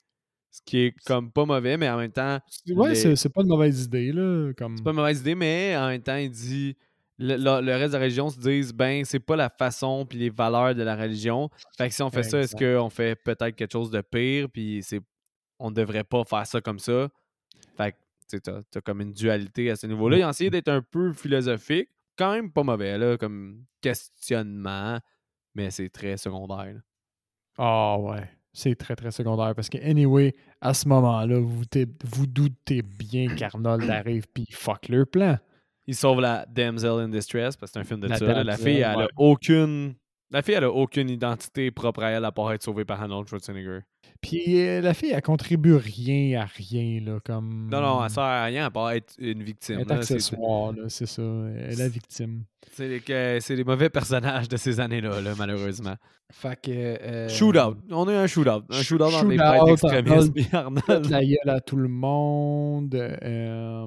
Ce qui est comme pas mauvais, mais en même temps, Ouais, les- c'est pas une mauvaise idée, là. Comme... c'est pas une mauvaise idée, mais en même temps, il dit. Le, le- le reste de la religion se disent, ben, c'est pas la façon puis les valeurs de la religion. Fait que si on fait ça, est-ce qu'on fait peut-être quelque chose de pire, puis c'est on devrait pas faire ça comme ça? Fait que, tu t'as comme une dualité à ce niveau-là. Il a essayé d'être un peu philosophique, quand même pas mauvais, là, comme questionnement, mais c'est très secondaire. Ah ouais, c'est très très secondaire parce que, anyway, à ce moment-là, vous, vous doutez bien qu'Arnold arrive puis il fuck leur plan. Il sauve la damsel in distress parce que c'est un film de La ça. La fille, elle a aucune. La fille, elle a aucune identité propre à elle à part être sauvée par Arnold Schwarzenegger. Puis euh, la fille, elle contribue rien à rien, là, comme... Non, non, elle sert à rien à part être une victime. Elle est là. C'est- accessoire, là, c'est ça. Elle est la victime. C'est les, que- c'est les mauvais personnages de ces années-là, là, malheureusement. Fait que... euh, Shootout. On a un shootout. Un shootout entre les prêtres extrémistes Arnold. la gueule à tout le monde. euh,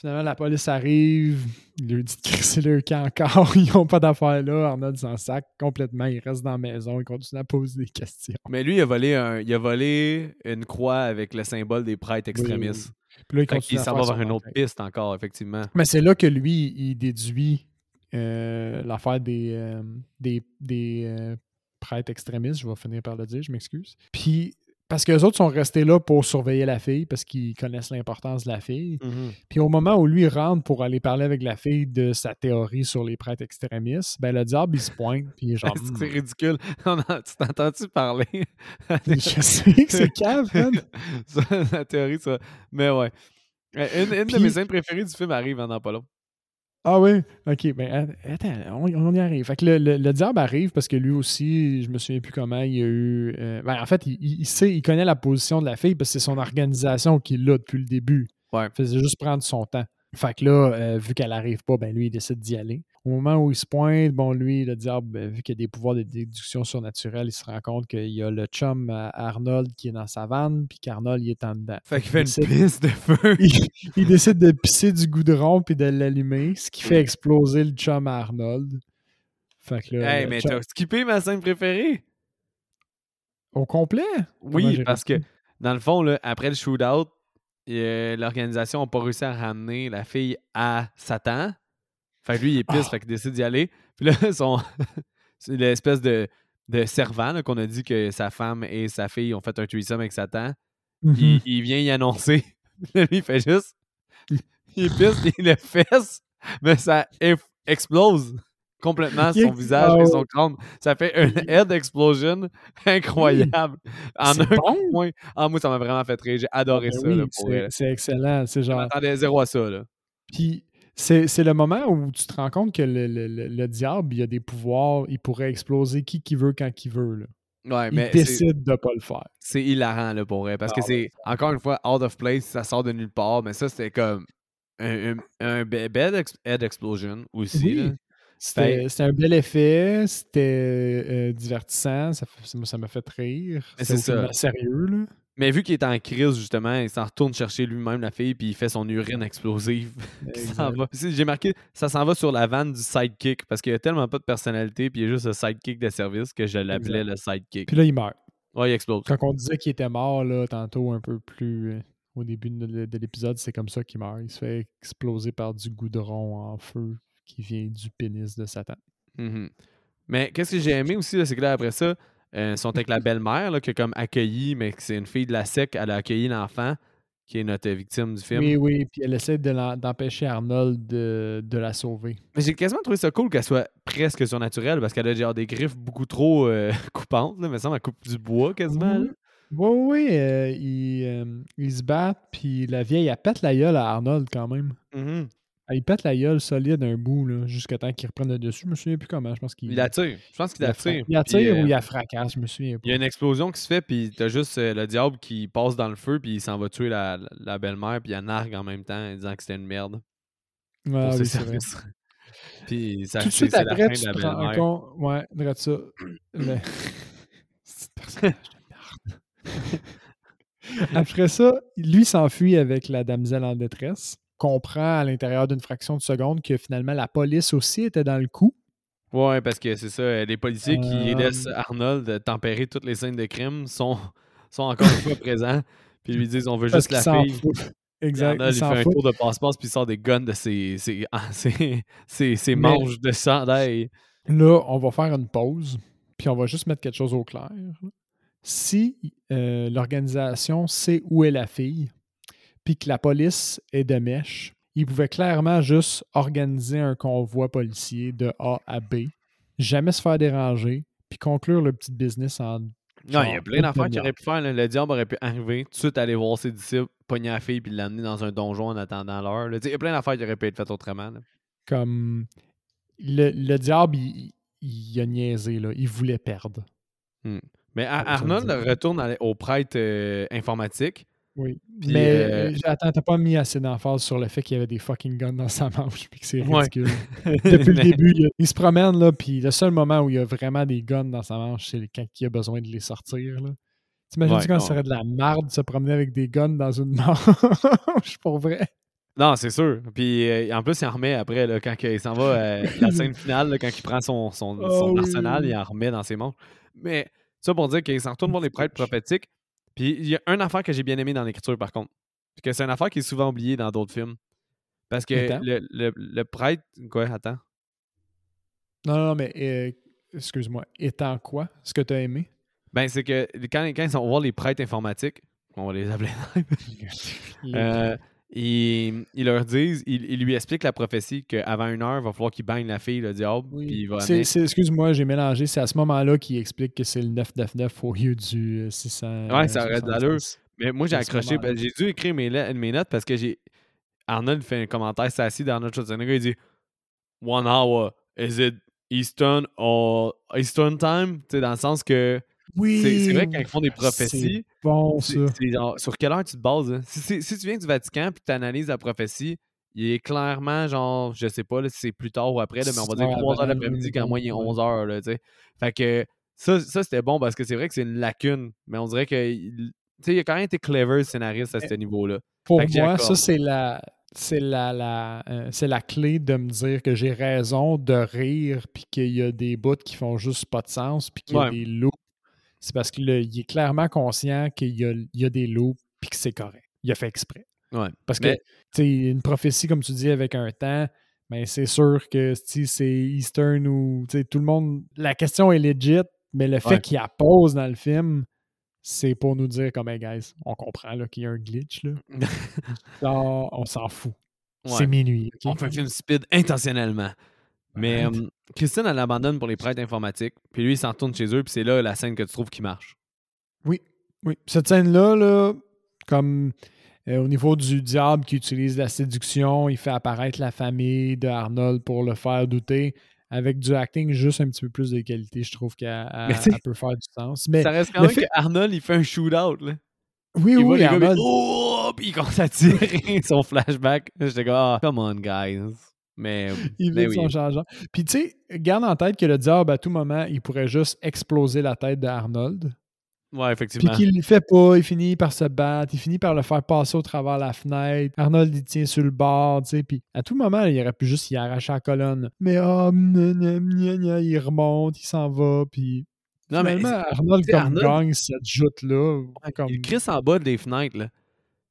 finalement, la police arrive. Il leur dit de crisser leur camp encore. Ils n'ont pas d'affaires là. Arnold s'en sac complètement. Il reste dans la maison. Il continue à poser des questions. Mais lui, il a, volé un, il a volé une croix avec le symbole des prêtres extrémistes. Puis là, il continue s'en va vers une autre piste encore, effectivement. Mais c'est là que lui, il déduit euh, l'affaire des, euh, des, des euh, prêtres extrémistes. Je vais finir par le dire, je m'excuse. Puis, parce que les autres sont restés là pour surveiller la fille, parce qu'ils connaissent l'importance de la fille. Puis au moment où lui rentre pour aller parler avec la fille de sa théorie sur les prêtres extrémistes, ben le diable, il se pointe, puis genre... c'est Hmm, ridicule. Tu t'entends-tu parler? je sais que c'est cave, la théorie, ça. Mais ouais. Euh, Une, une de mes scènes préférées du film arrive en pas long. Ah oui? OK, ben attends, on, on y arrive. Fait que le, le- le diable arrive parce que lui aussi, je me souviens plus comment il y a eu... euh, ben, en fait, il, sait, il connaît la position de la fille parce que c'est son organisation qui l'a depuis le début. Ouais. Il faisait juste prendre son temps. Fait que là, euh, vu qu'elle arrive pas, ben lui, il décide d'y aller. Au moment où il se pointe, bon, lui, le diable, ben, vu qu'il a des pouvoirs de déduction surnaturelle, il se rend compte qu'il y a le chum à Arnold qui est dans sa vanne, puis qu'Arnold, il est en dedans. Fait qu'il fait une décide- piste de feu. il, il décide de pisser du goudron puis de l'allumer, ce qui fait exploser le chum à Arnold. Fait que là, Hey, mais chum- t'as skippé ma scène préférée? au complet? Oui, parce que dans le fond, là, après le shootout, euh, l'organisation n'a pas réussi à ramener la fille à Satan. Fait que lui, il est pisse, Ah. fait qu'il décide d'y aller. Puis là, son... c'est l'espèce de, de servant là, qu'on a dit que sa femme et sa fille ont fait un threesome avec Satan. Il, il vient y annoncer. Là, lui, il fait juste. Il pisse, il le fesse, mais ça explose complètement son visage ah et son crâne. Ça fait une head explosion incroyable. En C'est un bon. point. Ah, moi, ça m'a vraiment fait rire. J'ai adoré Ben ça. oui, c'est- excellent. C'est Je genre. m'attendais zéro à ça. Là. Puis c'est c'est le moment où tu te rends compte que le, le- le- le diable, il a des pouvoirs, il pourrait exploser qui qu'il veut quand qu'il veut. Là. Ouais, Il mais c'est- décide de pas le faire. c'est hilarant là, pour vrai. Parce que Ah c'est, encore une fois, out of place, ça sort de nulle part. Mais ça, c'était comme un, un, ex- head explosion aussi. Oui. C'était c'était un bel effet, c'était euh, divertissant, ça m'a- ça fait rire. C'est ça. sérieux, là. Mais vu qu'il est en crise, justement, il s'en retourne chercher lui-même la fille, puis il fait son urine explosive. J'ai marqué, ça s'en va sur la vanne du sidekick, parce qu'il a tellement pas de personnalité, puis il y a juste le sidekick de service que je l'appelais le sidekick. Puis là, il meurt. Ouais, il explose. Quand on disait qu'il était mort, là, tantôt, un peu plus euh, au début de, de l'épisode, c'est comme ça qu'il meurt. Il se fait exploser par du goudron en feu qui vient du pénis de Satan. Mhm. Mais qu'est-ce que j'ai aimé aussi, c'est que là, après ça, euh, sont avec la belle-mère, qui a comme accueilli, mais que c'est une fille de la sec, elle a accueilli l'enfant, qui est notre victime du film. Oui, oui, puis elle essaie de d'empêcher Arnold de, de la sauver. Mais j'ai quasiment trouvé ça cool qu'elle soit presque surnaturelle, parce qu'elle a genre des griffes beaucoup trop euh, coupantes, là, mais ça, elle coupe du bois quasiment. Oui, oui, euh, ils, euh, se battent, puis la vieille, elle pète la gueule à Arnold quand même. Mhm. Elle il pète la gueule solide un bout, là, jusqu'à temps qu'il reprenne le dessus. Je me souviens plus comment. Je pense qu'il Il la tire. Je pense qu'il il la la fra- tire. Il la puis, tire euh, ou il la fracasse, je me souviens pas. Il y a une explosion qui se fait, puis t'as juste euh, le diable qui passe dans le feu, puis il s'en va tuer la, belle-mère, puis il nargue en même temps, en disant que c'était une merde Ah oui, c'est vrai. puis ça, Tout de suite la après, tu de la belle-mère. compte. Ouais, regarde ça. Le... C'est un personnage de merde. Après ça, lui s'enfuit avec la damsel en détresse. Comprend à l'intérieur d'une fraction de seconde que finalement la police aussi était dans le coup. Ouais, parce que c'est ça, euh, les policiers qui Euh, laissent Arnold tempérer toutes les scènes de crime sont, sont encore une fois présents, puis lui disent on veut Parce juste la fille. fout. Exact. Arnold, il fait un fout. tour de passe-passe, puis il sort des guns de ses, ses, ses, ses- ses Mais- manches de chandail. Là, on va faire une pause, puis on va juste mettre quelque chose au clair. Si euh, l'organisation sait où est la fille, puis que la police est de mèche, ils pouvaient clairement juste organiser un convoi policier de A à B, jamais se faire déranger, puis conclure le petit business en. Non, il y a plein d'affaires qu'il aurait pu faire. là. Le diable aurait pu arriver, tout de suite aller voir ses disciples, pogner la fille, puis l'amener dans un donjon en attendant l'heure. Il y a plein d'affaires qui auraient pu être faites autrement. là. Comme. Le, le diable, il, il a niaisé, là. Il voulait perdre. Mais ça me Arnold retourne au prêtre euh, informatique. Oui. Puis, Mais euh, attends, t'as pas mis assez d'emphase sur le fait qu'il y avait des fucking guns dans sa manche puis que c'est Ouais. ridicule. Depuis le début, il, il se promène là, puis le seul moment où il y a vraiment des guns dans sa manche, c'est quand il a besoin de les sortir. Là. T'imagines Ouais, quand ça serait de la marde de se promener avec des guns dans une manche pour vrai? Non, c'est sûr. Puis euh, en plus, il en remet après, là, quand il s'en va, euh, la scène finale, là, quand il prend son, son, son oui. arsenal, il en remet dans ses manches. Mais ça pour dire qu'il s'en retourne voir les prêtres prophétiques. Puis il y a une affaire que j'ai bien aimé dans l'écriture, par contre. Puis que c'est une affaire qui est souvent oubliée dans d'autres films. Parce que le, le, le prêtre. Quoi, attends. Non, non, mais euh, excuse-moi, étant quoi? Ce que t'as aimé? Ben, c'est que quand, quand ils vont voir les prêtres informatiques, on va les appeler Les- Euh, ils, ils leur disent, ils, ils lui expliquent la prophétie qu'avant une heure, il va falloir qu'il baigne la fille, le diable, Oui. puis il va C'est- amener- c'est- Excuse-moi, j'ai mélangé. C'est à ce moment-là qu'il explique que c'est le 999 au lieu du euh, 600. Ouais, ça aurait. 76. Mais moi, j'ai accroché, ben, j'ai dû écrire mes, notes parce que j'ai. Arnold fait un commentaire, c'est assis d'Arnold Schwarzenegger, il dit One hour, is it Eastern or Eastern time? Tu sais, dans le sens que Oui! c'est vrai que quand ils font des prophéties, bon, ça. sur quelle heure tu te bases? hein? Si, c'est- si tu viens du Vatican et que tu analyses la prophétie, il est clairement genre, je sais pas si c'est plus tard ou après, là, mais on va dire Ouais, 3 heures l'après-midi quand moi il est oui. 11 heures. Là. Fait que ça, ça c'était bon parce que c'est vrai que c'est une lacune, mais on dirait que. il- tu sais, il a quand même été clever le scénariste à ce niveau-là. Pour moi, ça, c'est la. C'est la, la, euh, c'est la clé de me dire que j'ai raison de rire, puis qu'il y a des bouts qui font juste pas de sens, puis qu'il y a Ouais. des loups. C'est parce qu'il est clairement conscient qu'il y a, il y a des loups, puis que c'est correct. Il a fait exprès. Ouais. Parce que, Mais- sais, une prophétie, comme tu dis, avec un temps, mais c'est sûr que si c'est Eastern ou, tout le monde, la question est legit, mais le fait Ouais. qu'il y a pause dans le film, c'est pour nous dire comme, hey guys, on comprend qu'il y a un glitch, là. Genre, on s'en fout. Ouais. C'est minuit? On fait un film speed intentionnellement. Mais euh, Christine, elle l'abandonne pour les prêtres informatiques. Puis lui, il s'en retourne chez eux. Puis c'est là la scène que tu trouves qui marche. Oui, oui. Cette scène-là, là, comme euh, au niveau du diable qui utilise la séduction, il fait apparaître la famille de Arnold pour le faire douter. Avec du acting, juste un petit peu plus de qualité, je trouve qu'elle peut faire du sens. Mais ça reste quand même fait- qu'Arnold, il fait un shootout. Là. oui, Il voit oui, gars, oh, puis il commence à tirer son flashback. J'étais comme, ah, come on, guys. Mais, il mais oui. son changeant. Puis tu sais, garde en tête que le diable, à tout moment, il pourrait juste exploser la tête d'Arnold. Ouais, Puis effectivement. qu'il le fait pas, il finit par se battre, il finit par le faire passer au travers la fenêtre. Arnold, il tient sur le bord, tu sais. Puis à tout moment, il aurait pu juste y arracher la colonne. Mais oh, gna, gna, gna, gna, il remonte, il s'en va, puis Non, mais Arnold comme Arnold- gagne cette joute-là. Comme... il crisse en bas des fenêtres. Là.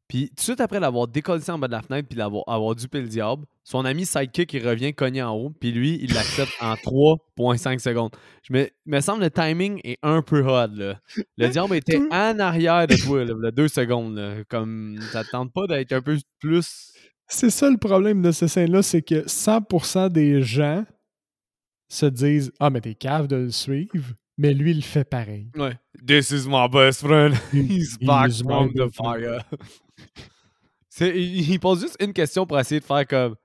Puis tout de suite après l'avoir décollé en bas de la fenêtre puis l'avoir avoir dupé le diable, son ami sidekick, il revient cogner en haut. Puis lui, il l'accepte en 3,5 secondes. Je me, me semble le timing est un peu hot. Là. Le diable était en arrière de toi, là, là, deux secondes. Là. Comme ça te tente pas d'être un peu plus. C'est ça le problème de cette scène-là, c'est que 100% des gens se disent Ah, mais t'es cave de le suivre, mais lui, il fait pareil. Ouais. This is my best friend. He's He back from the fire. Il, pose juste une question pour essayer de faire comme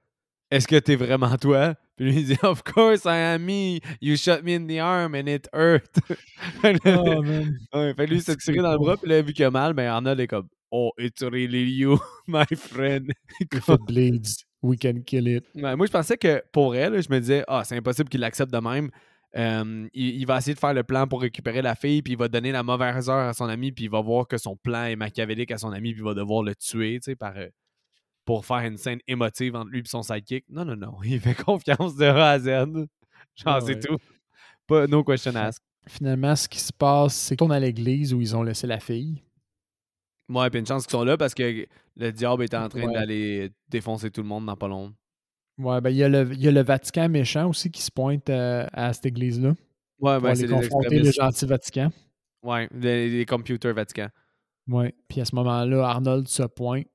Est-ce que t'es vraiment toi? Puis lui il dit Of course I am me. You shot me in the arm and it hurt. Oh, man. ouais, fait lui il s'est tiré dans le bras puis là vu qu'il a mal, ben Arnold est comme Oh, it's really you, my friend. If it bleeds, we can kill it. Ouais, moi, je pensais que pour elle, je me disais, ah, c'est impossible qu'il l'accepte de même. Euh, il, il va essayer de faire le plan pour récupérer la fille, puis il va donner la mauvaise heure à son ami, puis il va voir que son plan est machiavélique à son ami, puis il va devoir le tuer, tu sais, par, euh, pour faire une scène émotive entre lui et son sidekick. Non, non, non. Il fait confiance de A à Z. Genre, Ah c'est tout. Pas, no question asked. Finalement, ce qui se passe, c'est qu'on est à l'église où ils ont laissé la fille. Ouais, puis une chance qu'ils sont là parce que le diable est en train Ouais. d'aller défoncer tout le monde dans pas long. Ouais, ben il y, a le- il y a le Vatican méchant aussi qui se pointe euh, à cette église-là. Ouais, ben, c'est confronter le gentil Vatican. Ouais, les, les computers Vatican. Ouais. Puis à ce moment-là, Arnold se pointe.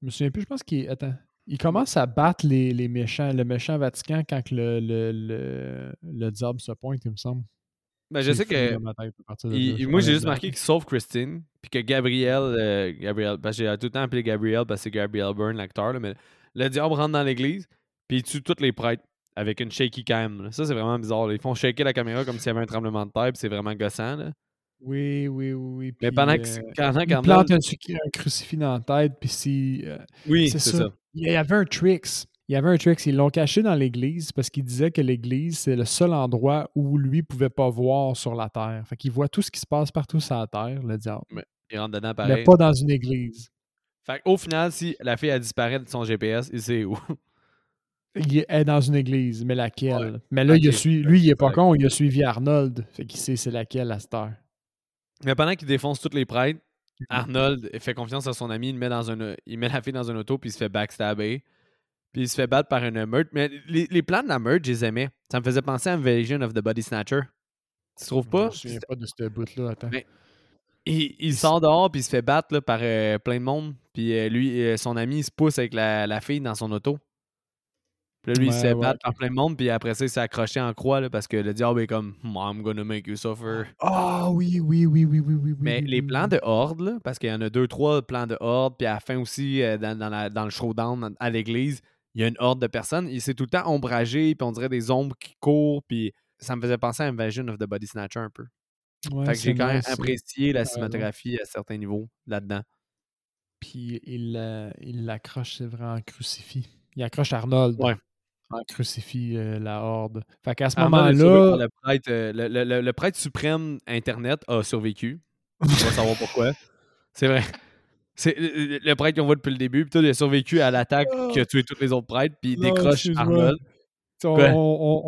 Je me souviens plus, je pense qu'il. Attends. Il commence à battre les, les méchants, le méchant Vatican quand que le, le, le, le diable se pointe, il me semble. Ben, je sais que Il- là, moi, j'ai juste marqué qu'il sauve Christine, puis que Gabriel, euh, Gabriel, parce que j'ai tout le temps appelé Gabriel parce que c'est Gabriel Byrne, l'acteur, mais le diable rentre dans l'église, puis il tue tous les prêtres avec une shaky cam. là. Ça, c'est vraiment bizarre. là. Ils font shaker la caméra comme s'il y avait un tremblement de terre, puis c'est vraiment gossant. là. Oui, oui, oui. oui. Mais pendant que, euh, pendant il plante un, un crucifix dans la tête, puis si. euh, Oui, c'est ça. ça. Il y avait un tricks. Il y avait un tricks. Ils l'ont caché dans l'église parce qu'il disait que l'église, c'est le seul endroit où lui pouvait pas voir sur la terre. Fait qu'il voit tout ce qui se passe partout sur la terre, le diable. Il rentre dedans Mais pareil. pas dans une église. Fait au final, si la fille a disparu de son GPS, il sait où. Il est dans une église, mais laquelle? Mais là, il a suivi, lui, il est pas con, il a suivi Arnold. Fait qu'il sait c'est laquelle à cette heure. Mais pendant qu'il défonce tous les prêtres, Mhm. Arnold fait confiance à son ami, il met, dans un, il met la fille dans un auto, puis il se fait backstabber. Puis il se fait battre par une meurtre. Mais les, les plans de la meurtre, je les aimais. Ça me faisait penser à Invasion of the Body Snatcher. Tu trouves Je pas? me souviens pas de ce bout-là. Attends. Mais- Il, il sort dehors, puis il se fait battre là, par euh, plein de monde. Puis euh, lui, euh, son ami, il se pousse avec la, la fille dans son auto. Puis là, lui, il se fait ouais, battre par plein de monde, puis après ça, il s'est accroché en croix, là, parce que le diable est comme I'm gonna make you suffer. Ah oui, oui, oui, oui, oui, oui. oui, Mais oui, les oui, plans oui. de Horde, là, parce qu'il y en a deux, trois plans de Horde, puis à la fin aussi, euh, dans, dans la- dans le showdown à l'église, il y a une horde de personnes. Et c'est tout le temps ombragé, puis on dirait des ombres qui courent, puis ça me faisait penser à Invasion of the Body Snatcher un peu. Ouais, fait que j'ai quand même apprécié la cinématographie à certains niveaux là-dedans. Puis il euh, il l'accroche, c'est vrai, en crucifix. Il accroche Arnold Ouais. En crucifix, euh, la horde. Fait qu'à ce moment-là, le, prêtre, euh, le, le- le- le prêtre suprême Internet a survécu. On va savoir pourquoi. C'est vrai. C'est le, le prêtre qu'on voit depuis le début, puis tout, il a survécu à l'attaque qui a tué tous les autres prêtres, puis il Non, décroche. Arnold. on, on-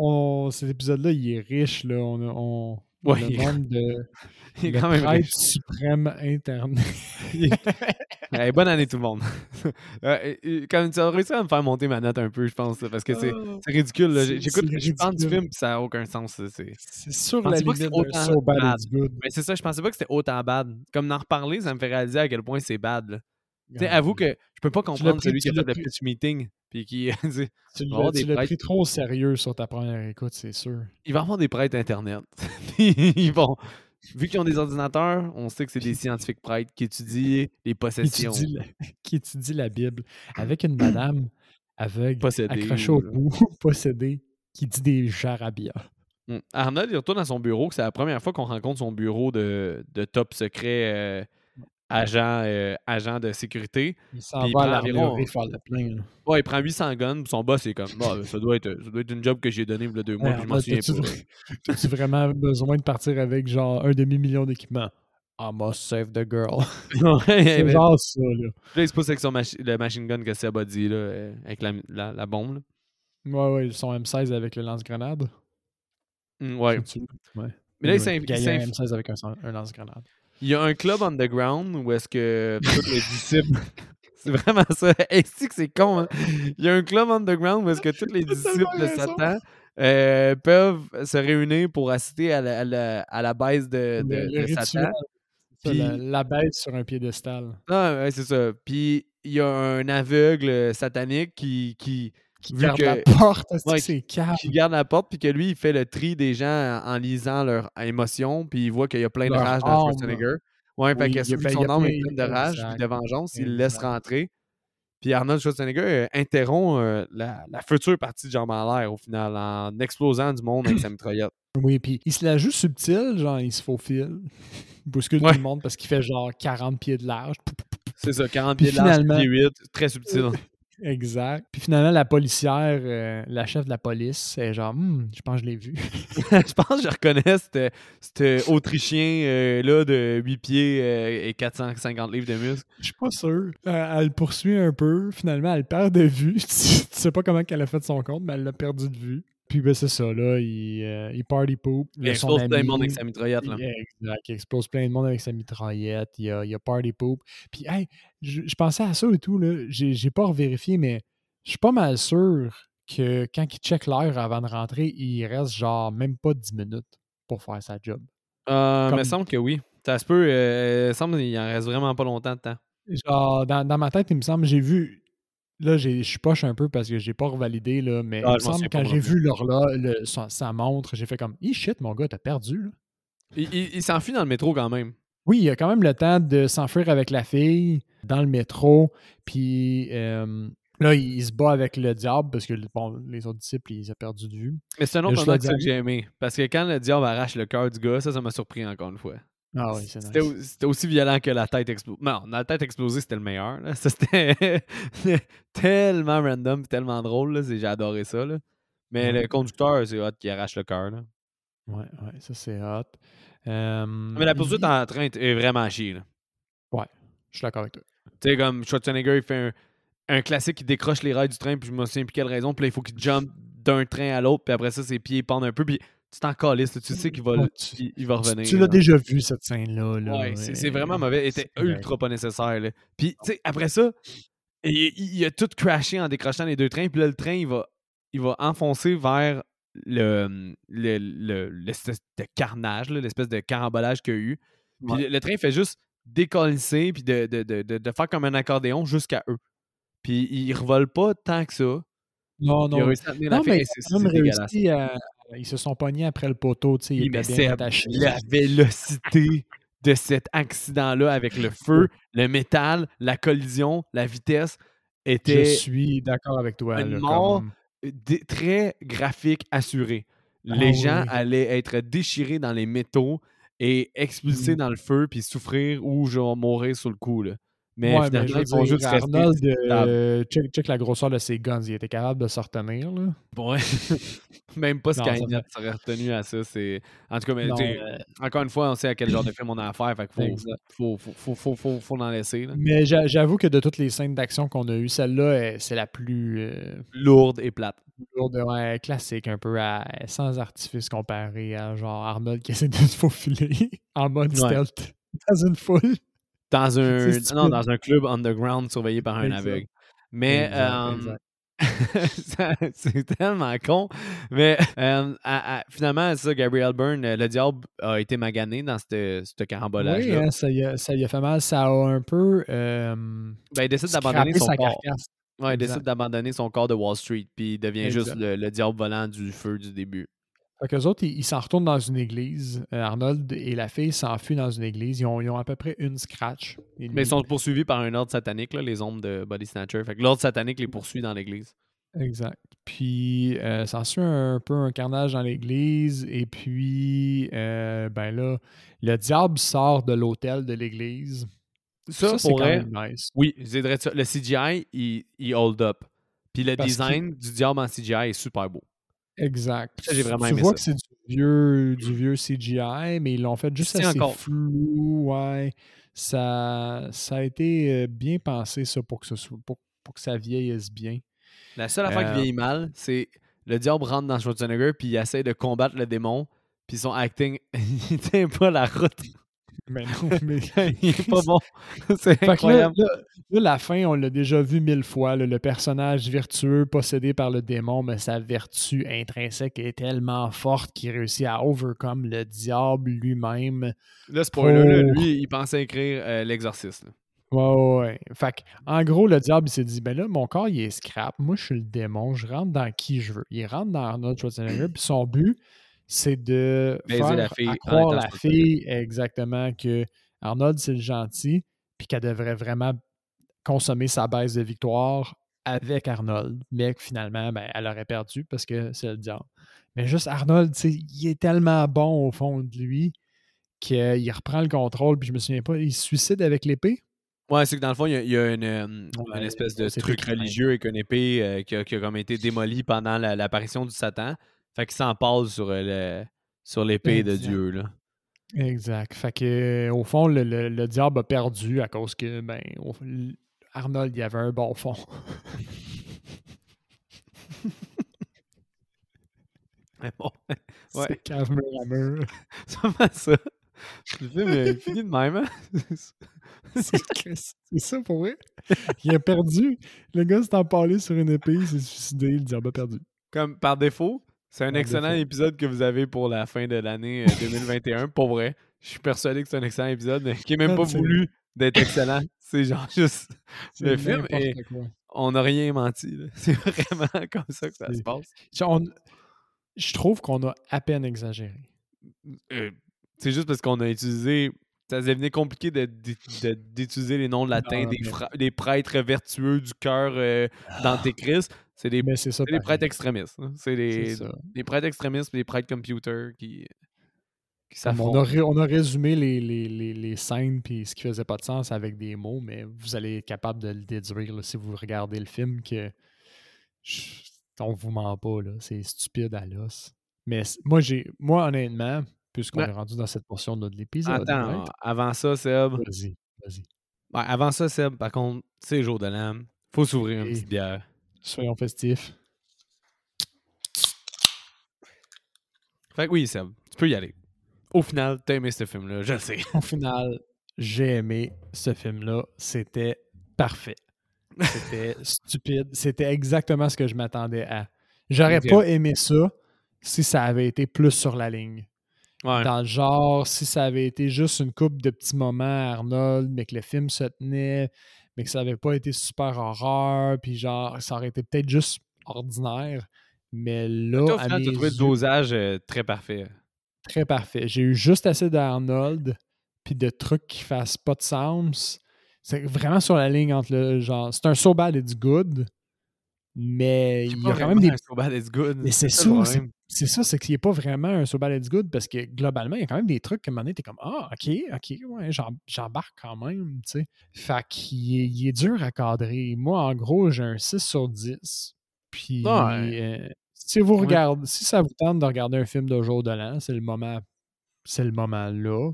on- cet épisode-là, il est riche. Là. On- Ouais, le il est- monde de il est le quand même prêtre riche. suprême Internet. Bonne année tout le monde. Quand tu as réussi à me faire monter ma note un peu, je pense, parce que c'est Oh, ridicule. J'écoute, je parle du film puis ça n'a aucun sens. c'est- C'est sur pensais la pas que limite c'était de autant so bad bad. it's good. Mais c'est ça, je pensais pas que c'était autant bad. Comme d'en reparler, ça me fait réaliser à quel point c'est bad. là. Tu sais, avoue que je peux pas comprendre pris- celui qui a fait le pris- pitch meeting. Puis qui. tu l'as pris trop au sérieux sur ta première écoute, c'est sûr. il va avoir des prêtres Internet. Ils vont. Vu qu'ils ont des ordinateurs, on sait que c'est des scientifiques prêtres qui étudient les Qui possessions. étudie, la, qui étudie la Bible avec une madame aveugle Possédée, accrochée au bout, possédée, qui dit des jarabias. Mm. Arnold, il retourne à son bureau, c'est la première fois qu'on rencontre son bureau de, de top secret euh, agent, euh, agent de sécurité. Il s'en va à environ- faire le plein. là. Ouais, il prend 800 guns, puis son boss est comme, ça, doit être, ça doit être une job que j'ai donné il y a deux mois, Ouais, puis je m'en Arnold, souviens t'as-tu pas. vra- T'as-tu vraiment besoin de partir avec genre un demi-million d'équipements? I must save the girl. C'est genre ça, là. Il se pousse avec son machi- le machine gun que Seb a dit, là, euh, avec la, la, la bombe. là. Ouais, ouais, son M16 avec le lance-grenade. Mm, ouais. Mais là, il Ouais, s'inf- il Gaillard s'inf- M16 avec un, un lance-grenade. Il y a un club underground où est-ce que tous les disciples. C'est vraiment ça. Est-ce que c'est con, hein? Il y a un club underground où est-ce que tous les disciples de. Satan euh, peuvent se réunir pour assister à la, à la, à la baisse de, de, Le- le de rituel, Satan. Puis- la, la bête sur un piédestal. Ah, ouais, c'est ça. Puis il y a un aveugle satanique qui, qui, Qui Vu garde que- la porte, Ouais, c'est calme? qui garde la porte, puis que lui, il fait le tri des gens en, lisant leurs émotions, puis il voit qu'il y a plein de Leur rage dans. Schwarzenegger. Ouais, fait Oui, ben, que son âme plein- est pleine de rage puis de exact, vengeance, il le laisse rentrer. Puis Arnold Schwarzenegger euh, interrompt euh, la, la future partie de en l'air au final en explosant du monde avec sa mitraillette. Oui, puis il se la joue subtil, genre il se faufile. Il bouscule Ouais. tout le monde parce qu'il fait genre 40 pieds de large. C'est ça, 40 Puis pieds de large, finalement- pied 8, très subtil. Exact. Puis finalement, la policière, euh, la chef de la police, c'est genre, Hmm, je pense que je l'ai vu. je pense que je reconnais cet Autrichien euh, là de 8 pieds euh, et 450 livres de muscles. Je suis pas sûr. Euh, elle le poursuit un peu. Finalement, elle perd de vue. tu, tu sais pas comment elle a fait son compte, mais elle l'a perdu de vue. Puis ben, c'est ça, là. Il, euh, il party poop. Il explose plein de monde avec sa mitraillette. Là. il- Exact. Il explose plein de monde avec sa mitraillette. Il y a, il a party poop. Puis, hey, je, je pensais à ça et tout, là. J'ai pas revérifié, mais je suis pas mal sûr que quand il check l'heure avant de rentrer, il reste genre même pas 10 minutes pour faire sa job. Euh, Comme- me semble que oui. Ça se peut. Euh, il semble qu'il en reste vraiment pas longtemps de temps. Genre, dans, dans ma tête, il me semble, j'ai vu. Là, je poche un peu parce que j'ai pas revalidé, là, mais Ah, il me semble quand j'ai vu l'horloge, le- sa, sa montre, j'ai fait comme, « Ih, shit, mon gars, t'as perdu, là. » Il, il- il s'enfuit dans le métro quand même. Oui, il a quand même le temps de s'enfuir avec la fille dans le métro, puis euh, là, il, il se bat avec le diable parce que bon, les autres disciples, ils ont perdu de vue. Mais c'est un autre que j'ai aimé. Parce que quand le diable arrache le cœur du gars, ça, ça m'a surpris encore une fois. Ah oui, c'est C'était nice. c'était aussi violent que la tête explosée. Non, la tête explosée, c'était le meilleur. là. Ça, c'était tellement random et tellement drôle. là. C'est- J'ai adoré ça. là. Mais Ouais. le conducteur, c'est hot qui arrache le cœur. là. Ouais, ouais, ça c'est hot. Euh, Mais la poursuite en train est vraiment chier. là. Je suis d'accord avec toi. Tu sais, comme Schwarzenegger, il fait un, un classique qui décroche les rails du train, puis je me souviens plus quelle raison. Puis là, il faut qu'il jump d'un train à l'autre, puis après ça, ses pieds pendent un peu. Puis tu t'en calisses, tu sais qu'il va, Ouais, tu- il, va revenir. Tu l'as déjà vu, cette scène-là. Là, Ouais, c'est c'est vraiment mauvais. Il était ultra pas nécessaire. Là. Puis, tu sais, après ça, il, a tout crashé en décrochant les deux trains. Puis là, le train, il va, il va enfoncer vers le, le, le- l'espèce de carnage, l'espèce de carambolage qu'il y a eu. Puis le, train fait juste décoller puis de, de, de, de, faire comme un accordéon jusqu'à eux. Puis il revole pas tant que ça. Non, Il a non. réussi à tenir la Non, réussi à... Ils se sont pognés après le poteau, tu sais, Oui, il mais était bien Seb, attaché. la vélocité de cet accident-là avec le feu, le métal, la collision, la vitesse Je était suis d'accord avec toi. une là, mort dé- très graphique, assuré. Ah Les gens oui. allaient être déchirés dans les métaux et expulsés Mm. dans le feu puis souffrir ou genre mourir sur le coup. Là. Mais Ouais, finalement, ils juste rester Arnold, euh, check, check la grosseur de ses guns. Il était capable de se retenir. Là. Même pas Skynet serait retenu à ça. C'est... En tout cas, mais, euh, encore une fois, on sait à quel genre de film on a affaire. Fait qu'il faut, faut, faut, faut, faut, faut, faut en laisser. là. Mais j'a- j'avoue que de toutes les scènes d'action qu'on a eues, celle-là, euh, c'est la plus. euh, Lourde et plate. lourde, ouais, classique, un peu à, sans artifice comparé à genre Arnold qui essaie de se faufiler en mode Ouais. stealth dans une foule. Dans un, non, dans un club underground surveillé par un aveugle. Mais Exact, exact. ça- c'est tellement con. Mais euh, à- à- finalement, ça, Gabriel Byrne, le diable a été magané dans ce Oui, carambolage-là. hein, ça, y a, ça y a fait mal. Ça a un peu euh, Ben, il décide d'abandonner son corps. Ouais, il décide d'abandonner son corps de Wall Street, puis il devient juste le diable volant du feu du début. Fait qu'eux autres, ils s'en retournent dans une église. Euh, Arnold et la fille s'enfuient dans une église. Ils ont, ils ont à peu près une scratch. Mais ils sont poursuivis par un ordre satanique, là, les ombres de Body Snatcher. Fait que l'ordre satanique les poursuit dans l'église. Exact. Puis, euh, s'ensuit un peu un carnage dans l'église. Et puis, euh, ben là, le diable sort de l'hôtel de l'église. Ça, c'est quand même nice. oui, je dirais ça. Le CGI, il, il hold up. Puis le Parce design du diable en CGI est super beau. Exact. Ça, j'ai vraiment tu aimé vois ça. que c'est du vieux, du vieux CGI, mais ils l'ont fait juste assez encore. flou. Ouais. Ça, ça a été euh, bien pensé, ça, pour que, ce soit, pour, pour que ça vieillisse bien. La seule affaire Euh, qui vieillit mal, c'est le diable rentre dans Schwarzenegger, puis il essaie de combattre le démon, puis son acting, il tient pas la route. Mais non, mais. il est pas bon. c'est là, incroyable. là- là, la fin, on l'a déjà vu mille fois. là, le personnage vertueux possédé par le démon, mais sa vertu intrinsèque est tellement forte qu'il réussit à overcome le diable lui-même. Là, spoiler, là, pour- lui, il pensait écrire euh, l'exorciste. là. Ouais, ouais, ouais. Fait que, en gros, le diable, il s'est dit, ben là, mon corps, il est scrap. Moi, je suis le démon. Je rentre dans qui je veux. Il rentre dans Arnold Schwarzenegger. Puis son but, c'est de Baiser faire la fille à croire la fille exactement que Arnold, c'est le gentil. Puis qu'elle devrait vraiment consommer sa baisse de victoire avec Arnold. Mais que finalement, ben, elle aurait perdu parce que c'est le diable. Mais juste Arnold, tu sais, il est tellement bon au fond de lui qu'il reprend le contrôle. Puis je me souviens pas, il se suicide avec l'épée? Ouais, c'est que dans le fond, il y a, il y a une, euh, Ouais, une espèce de truc religieux avec une épée euh, qui, a, qui a comme été démolie pendant la- l'apparition du Satan. Fait qu'il s'en passe sur, euh, le- sur l'épée de. Dieu. Là. Exact. Fait que, au fond, le, le- le diable a perdu à cause que, ben, au- Arnold, il avait un bon fond. Mais bon, Ouais. C'est cave mur à mur. c'est ça. Le film est fini de même. Hein? C'est c'est ça pour vrai. Il a perdu. Le gars s'est empalé sur une épée, il s'est suicidé, le diable a perdu. Comme par défaut, c'est un excellent épisode que vous avez pour la fin de l'année euh, 2021. Pour vrai, je suis persuadé que c'est un excellent épisode, mais qui est même Ah, pas voulu d'être excellent. C'est genre juste. Le film quoi. On n'a rien menti. C'est vraiment comme ça que ça se passe. On- Je trouve qu'on a à peine exagéré. Euh, c'est juste parce qu'on a utilisé. Ça devenait compliqué de- de- de- d'utiliser les noms latins Non, des, mais- fra- des prêtres vertueux du cœur euh, Mais c'est ça. des pareil. prêtres extrémistes. hein. C'est des, ça. des prêtres extrémistes et des prêtres computer qui, qui on, a on a résumé les, les, les, les scènes puis ce qui faisait pas de sens avec des mots, mais vous allez être capable de le déduire là, si vous regardez le film que je- on vous ment pas, là. C'est stupide à l'os. Mais moi, j'ai moi, honnêtement, puisqu'on Ouais. est rendu dans cette portion de l'épisode. Attends, right? avant ça, Seb. Vas-y, vas-y. Ouais, avant ça, Seb, par contre, c'est jour de l'âme. Faut s'ouvrir une Et- petite bière. Soyons festifs. Fait que oui, Seb, tu peux y aller. Au final, t'as aimé ce film-là, je le sais. Au final, j'ai aimé ce film-là. C'était parfait. C'était stupide. C'était exactement ce que je m'attendais à. J'aurais pas aimé ça si ça avait été plus sur la ligne. Ouais. Dans le genre, si ça avait été juste une coupe de petits moments à Arnold, mais que le film se tenait, mais que ça avait pas été super horreur, puis genre, ça aurait été peut-être juste ordinaire. Mais là, mes t'as trouvé le dosage euh, très parfait. très parfait. J'ai eu juste assez d'Arnold, puis de trucs qui fassent pas de sens. C'est vraiment sur la ligne entre le genre. C'est un so bad it's good, mais il y a quand même des. So bad it's good. Mais c'est ça c'est- ça, c'est qu'il n'est pas vraiment un so bad it's good parce que globalement, il y a quand même des trucs que à un moment donné, t'es comme Ah, ok, ok, ouais, j'em- j'embarque quand même, tu sais. Fait qu'il est, il est dur à cadrer. Moi, en gros, j'ai un 6 sur 10. Puis, Ouais. euh, si vous Ouais. regardez, si ça vous tente de regarder un film de jour de l'an, c'est le moment, c'est le moment là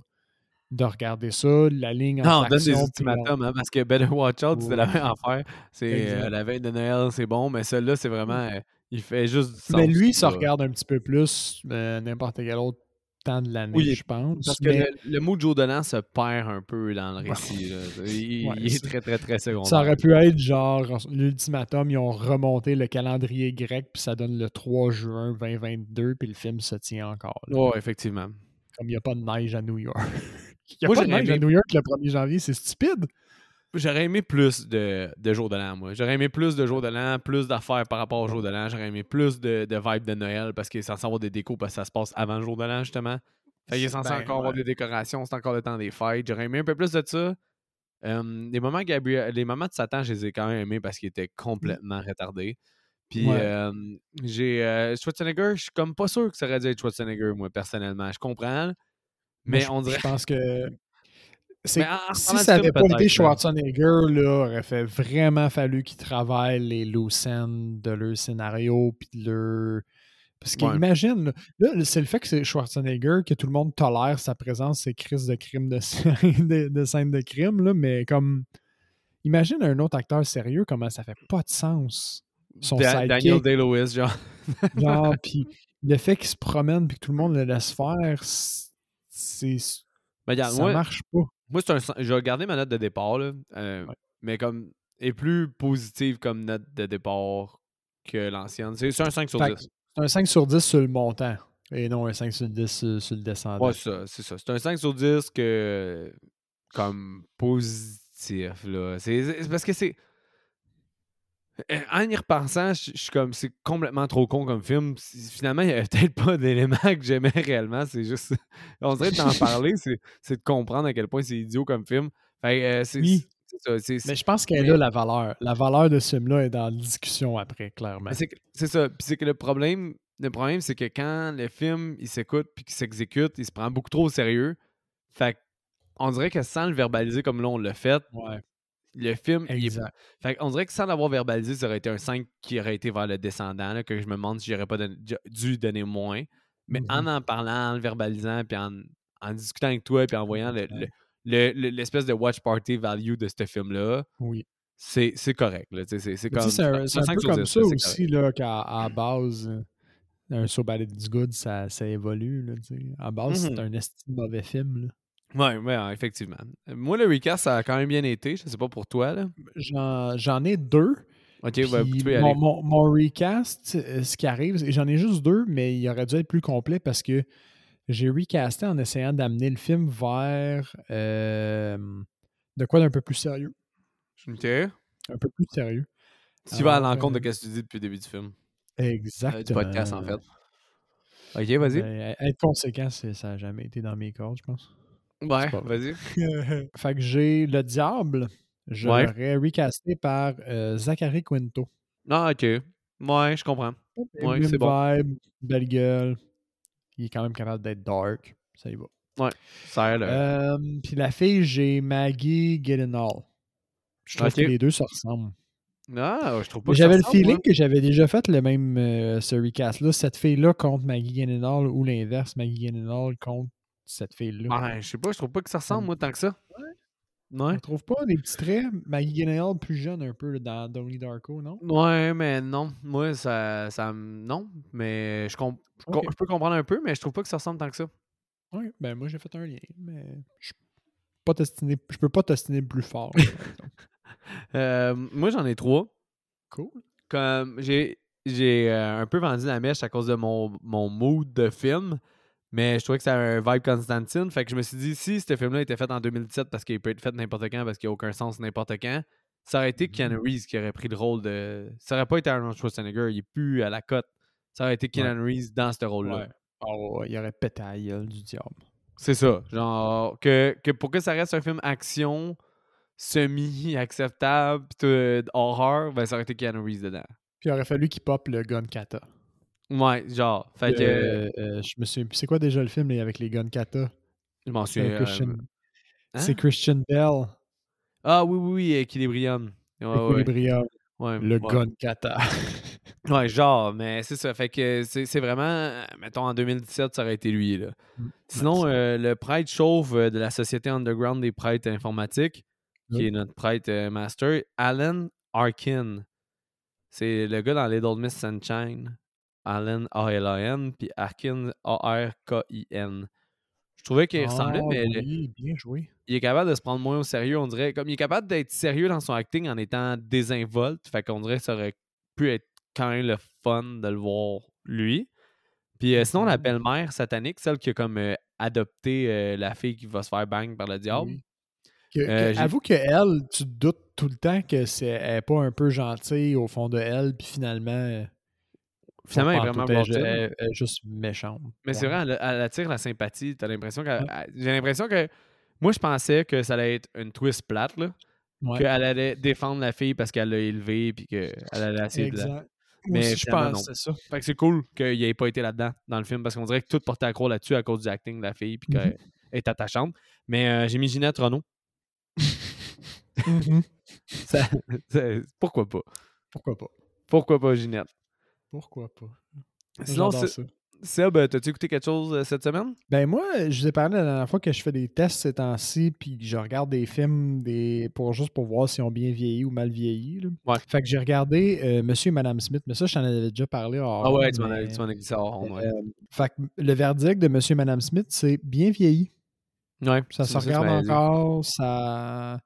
de regarder ça, la ligne Non, entre on donne des ultimatums, hein, parce que Better Watch Out, c'est la même affaire. C'est euh, la veille de Noël, c'est bon, mais celle-là, c'est vraiment. euh, il fait juste du sens. Mais lui, ça regarde un petit peu plus euh, n'importe quel autre temps de l'année, Oui, je pense. Parce que le, le mot de Joe Dolan se perd un peu dans le récit. là. Il, Ouais, il est très, très, très secondaire. ça aurait pu être genre l'ultimatum, ils ont remonté le calendrier grec, puis ça donne le 3 juin 2022, puis le film se tient encore. Ouais, effectivement. Comme il n'y a pas de neige à New York. Il n'y a Moi, pas de neige à New York le 1er janvier, c'est stupide. J'aurais aimé plus de, de jour de l'an, moi. J'aurais aimé plus de jour de l'an, plus d'affaires par rapport au jour de l'an. J'aurais aimé plus de, de vibes de Noël parce qu'il est censé avoir des décos parce que ça se passe avant le jour de l'an, justement. Fait qu'il est censé Ben, encore avoir des décorations, c'est encore le temps des fêtes. J'aurais aimé un peu plus de ça. Euh, les moments Gabriel, les moments de Satan, je les ai quand même aimés parce qu'ils étaient complètement retardés. Puis Ouais. euh, j'ai euh, Schwarzenegger, je suis comme pas sûr que ça aurait dû être Schwarzenegger, moi, personnellement. Je comprends, mais je- on dirait. Je pense que. c'est- Mais en- en si ça n'avait pas été. Schwarzenegger, là, aurait fait vraiment fallu qu'il travaille les loose de leur scénario puis de leur. Parce Ouais. qu'imagine, là, là, c'est le fait que c'est Schwarzenegger, que tout le monde tolère sa présence, ses crises de crime de, scène- de, de scènes de crime, là, mais comme. Imagine un autre acteur sérieux, comment ça fait pas de sens. Son Da- Daniel Day-Lewis, genre. genre, puis le fait qu'il se promène puis que tout le monde le laisse faire, c'est. Mais regarde, ça moi, marche pas. Moi, c'est un. vais garder ma note de départ, là, euh, Ouais. mais comme. est plus positive comme note de départ que l'ancienne. C'est un 5 sur Fait que 10. C'est un 5 sur 10 sur le montant et non un 5 sur 10 sur, sur le descendant. Ouais, c'est ça, c'est ça. C'est un 5 sur 10 que. comme positif, là. C'est parce que c'est. Euh, En y repensant, je je suis comme. C'est complètement trop con comme film. Finalement, il n'y avait peut-être pas d'éléments que j'aimais réellement. C'est juste. On dirait d'en parler, c'est de comprendre à quel point c'est idiot comme film. Fait euh, Oui. Mais je pense qu'elle a la valeur. La valeur de ce film-là est dans la discussion après, clairement. C'est ça. Puis c'est que le problème, le problème, c'est que quand le film il s'écoute puis qu'il s'exécute, il se prend beaucoup trop au sérieux. Fait que on dirait que sans le verbaliser comme là on l'a fait, Ouais, le film il est- exact. Fait on dirait que sans l'avoir verbalisé, ça aurait été un 5 qui aurait été vers le descendant, là, que je me demande si j'aurais pas dû donner moins. Mais Mhm. en en parlant, en le verbalisant, puis en, en discutant avec toi, puis en voyant le- le- le- le- l'espèce de watch party value de ce film-là, Oui. c'est correct. C'est comme. un, c'est un 5 peu comme 10, ça aussi, qu'à base, euh, un So Bad It's Good, ça, ça évolue. Là, à base, Mhm. c'est un esti de mauvais film. là. Ouais, ouais, ouais, effectivement. Moi, le recast, ça a quand même bien été. Je sais pas pour toi, là. J'en j'en ai deux. Ok, Puis tu peux y mon, aller. mon- mon recast, euh, ce qui arrive, j'en ai juste deux, mais il aurait dû être plus complet parce que j'ai recasté en essayant d'amener le film vers euh, de quoi d'un peu plus sérieux. Ok. Un peu plus sérieux. Tu vas à l'encontre de euh, ce que tu dis depuis le début du film? Exactement. Euh, du podcast, en fait. Ok, vas-y. Ben, être conséquent, ça n'a jamais été dans mes cordes, je pense. Ouais, vas-y. fait que j'ai Le Diable, je Ouais. l'aurais recasté par euh, Zachary Quinto. Ah, ok. Ouais, je comprends. Ouais, c'est bon. vibe, belle gueule. Il est quand même capable d'être dark. Ça y va. Ça a l'air. Euh, Puis la fille, j'ai Maggie Gyllenhaal. Je trouve que les deux se ressemblent. Ah, je trouve pas J'avais le feeling moi. que j'avais déjà fait le même euh, ce recast-là. Cette fille-là contre Maggie Gyllenhaal ou l'inverse, Maggie Gyllenhaal contre cette fille-là. Ouais, je sais pas, je trouve pas que ça ressemble, moi, tant que ça. Ouais. On trouve pas des petits traits Maggie Gyllenhaal plus jeune un peu dans Donnie Darko, non? Ouais, mais non. Moi, ça. ça non. Mais je, comp- peux comprendre un peu, mais je trouve pas que ça ressemble tant que ça. Oui, ben moi j'ai fait un lien, mais je pas je peux pas destiner plus fort. Euh, moi, j'en ai trois. cool. comme j'ai j'ai euh, un peu vendu la mèche à cause de mon, mon mood de film, mais je trouvais que ça avait un vibe Constantine. Fait que je me suis dit, si ce film-là était fait en 2017 parce qu'il peut être fait n'importe quand, parce qu'il n'y a aucun sens n'importe quand, ça aurait été Keanu Reeves qui aurait pris le rôle de. Ça aurait pas été Arnold Schwarzenegger, il est plus à la cote. Ça aurait été Keanu Reeves dans ce rôle-là. Ouais. Oh, ouais, il aurait pété à gueule du diable. C'est ça. Genre, que, que pour que ça reste un film action semi-acceptable, tout, horreur, ben ça aurait été Keanu Reeves dedans. Puis il aurait fallu qu'il pop le gun kata. Ouais, genre. Fait que. Euh, euh, je me souviens plus. C'est quoi déjà le film avec les guns kata? Je m'en souviens. Christian, euh, c'est hein? Christian Bell, Ah oui, oui, oui, Equilibrium. Ouais, Equilibrium, ouais, le ouais. gun kata. Ouais, genre, mais c'est ça. Fait que c'est vraiment, mettons, en 2017, ça aurait été lui. Là. Mm. Sinon, euh, le prêtre chauve de la Société Underground des prêtres informatiques, qui est notre prêtre master, Alan Arkin. C'est le gars dans Little Miss Sunshine, Alan A-L-A-N, puis Arkin A-R-K-I-N. Je trouvais qu'il ressemblait, Ah, mais le- oui, bien joué. il est capable de se prendre moins au sérieux, on dirait. Comme il est capable d'être sérieux dans son acting en étant désinvolte. Fait qu'on dirait que ça aurait pu être quand même le fun de le voir lui. Puis euh, sinon, la belle-mère satanique, celle qui a comme euh, adopté euh, la fille qui va se faire bang par le diable. Oui. Que- que- j'ai- avoue que elle, tu te doutes tout le temps que c'est elle est pas un peu gentille au fond de elle, puis finalement, Finalement, elle est vraiment elle, est juste méchante. Mais c'est vrai, elle, elle attire la sympathie. T'as l'impression. Ouais. elle- J'ai l'impression que. Moi, je pensais que ça allait être une twist plate, là. Ouais. Qu'elle allait défendre la fille parce qu'elle l'a élevée, puis qu'elle allait essayer de la. Mais aussi, je pense que c'est ça. Fait que c'est cool qu'il n'ait pas été là-dedans dans le film parce qu'on dirait que tout portait à là-dessus à cause du acting de la fille puis Mhm. qu'elle est attachante. Mais euh, j'ai mis Ginette Renault. Ça- ça- pourquoi pas? Pourquoi pas? Pourquoi pas Ginette? Pourquoi pas? Sinon. Seb, euh, t'as-tu écouté quelque chose euh, cette semaine? Ben moi, je vous ai parlé la dernière fois que je fais des tests ces temps-ci, puis je regarde des films des pour juste pour voir s'ils ont bien vieilli ou mal vieilli. là. Ouais. Fait que j'ai regardé euh, Monsieur et Madame Smith, mais ça, je t'en avais déjà parlé. hors Ah ouais, tu m'en as mais, tu m'en as dit ça hors ouais. euh, fait que le verdict de Monsieur et Madame Smith, c'est bien vieilli. Ouais, Ça se regarde dit. encore, ça.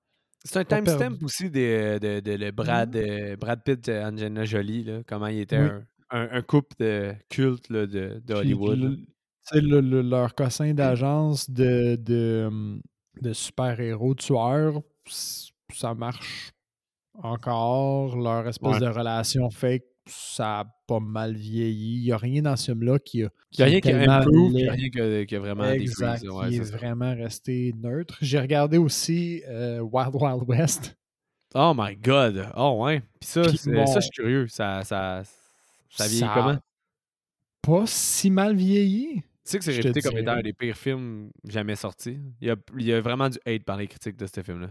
C'est un timestamp aussi de, de, Brad, euh, Brad Pitt et Angelina Jolie, là, comment il était Oui. un, un, un couple de culte là, de, de Hollywood. le- sais, le- le- leur cossin d'agence de, de, hum, de super-héros tueurs, ça marche encore. Leur espèce Ouais. de relation fake, ça a pas mal vieilli. Il n'y a rien dans ce film-là qui a. Il n'y a rien qui a improve, il n'y a rien qui a, qui a vraiment Exact. Ouais, c'est est vraiment resté neutre. J'ai regardé aussi euh, Wild Wild West. Oh my god! Oh ouais! Puis ça, c'est- bon, ça, je suis curieux. Ça, ça, ça vieillit ça- comment? Pas si mal vieilli. Tu sais que c'est réputé comme étant un des pires films jamais sortis. Il y a, il y a vraiment du hate par les critiques de ce film-là.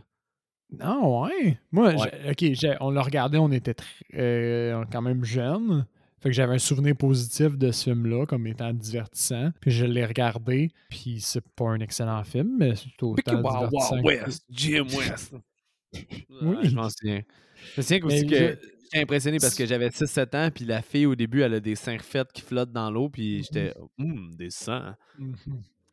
Non, ouais? Moi, Ouais. j'ai- OK, on l'a regardé, on était très- euh, quand même jeunes. Fait que j'avais un souvenir positif de ce film-là comme étant divertissant. Puis je l'ai regardé, puis c'est pas un excellent film, mais c'est autant divertissant. Wild que- West, Jim West. Oui. Je m'en souviens. Je me souviens aussi que j'étais impressionné parce que j'avais 6-7 ans, puis la fille, au début, elle a des seins refaits qui flottent dans l'eau, puis j'étais, hum, des seins. Mhm.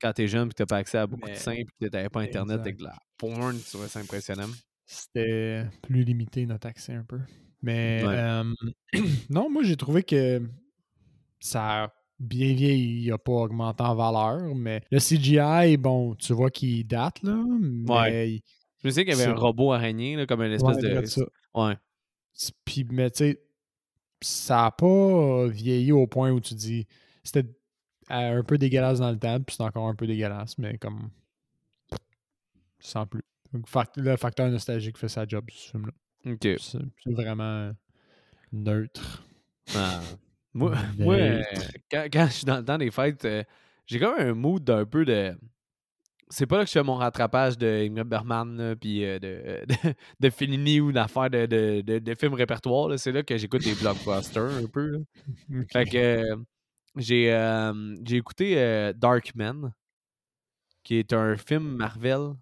Quand t'es jeune, puis t'as pas accès à beaucoup Mais- de seins, puis t'avais pas Internet avec de la porn, tu trouvais ça impressionnant. C'était plus limité notre accès un peu. Mais Ouais. euh, non, moi j'ai trouvé que ça a bien vieilli, il n'a pas augmenté en valeur, mais le CGI, bon, tu vois qu'il date, là, mais il- Je me souviens qu'il y avait C'est- un robot araigné, là, comme une espèce Ouais, de. Ouais. Puis, mais tu sais, ça n'a pas vieilli au point où tu dis c'était euh, un peu dégueulasse dans le temps, puis c'est encore un peu dégueulasse, mais comme sans plus. Donc, le facteur nostalgique fait sa job, ce film-là. Ok. C'est vraiment neutre. Ah. Moi, moi euh, quand, quand je suis dans le temps des fêtes, euh, j'ai comme un mood d'un peu de. C'est pas là que je fais mon rattrapage de Ingrid Bergman, là, puis euh, de, de, de Fellini ou d'affaires de, de, de, films répertoires. là. C'est là que j'écoute des blockbusters un peu. Fait que euh, j'ai euh, j'ai écouté euh, Darkman, qui est un film Marvel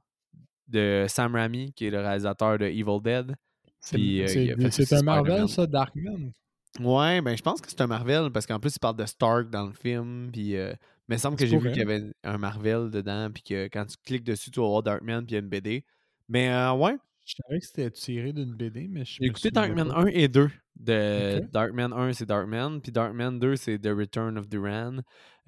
de Sam Raimi, qui est le réalisateur de Evil Dead. C'est euh, un Marvel, ça, Darkman? Ouais, ben je pense que c'est un Marvel parce qu'en plus il parle de Stark dans le film. Puis, euh, mais il me semble que j'ai vu qu'il y avait un Marvel dedans. Puis que quand tu cliques dessus, tu vas voir Darkman. Puis il y a une BD. Mais euh, ouais, Je savais que c'était tiré d'une BD, mais je j'ai écouté Darkman pas. 1 et 2. De Ok. Darkman 1, c'est Darkman. Puis Darkman 2, c'est The Return of Duran.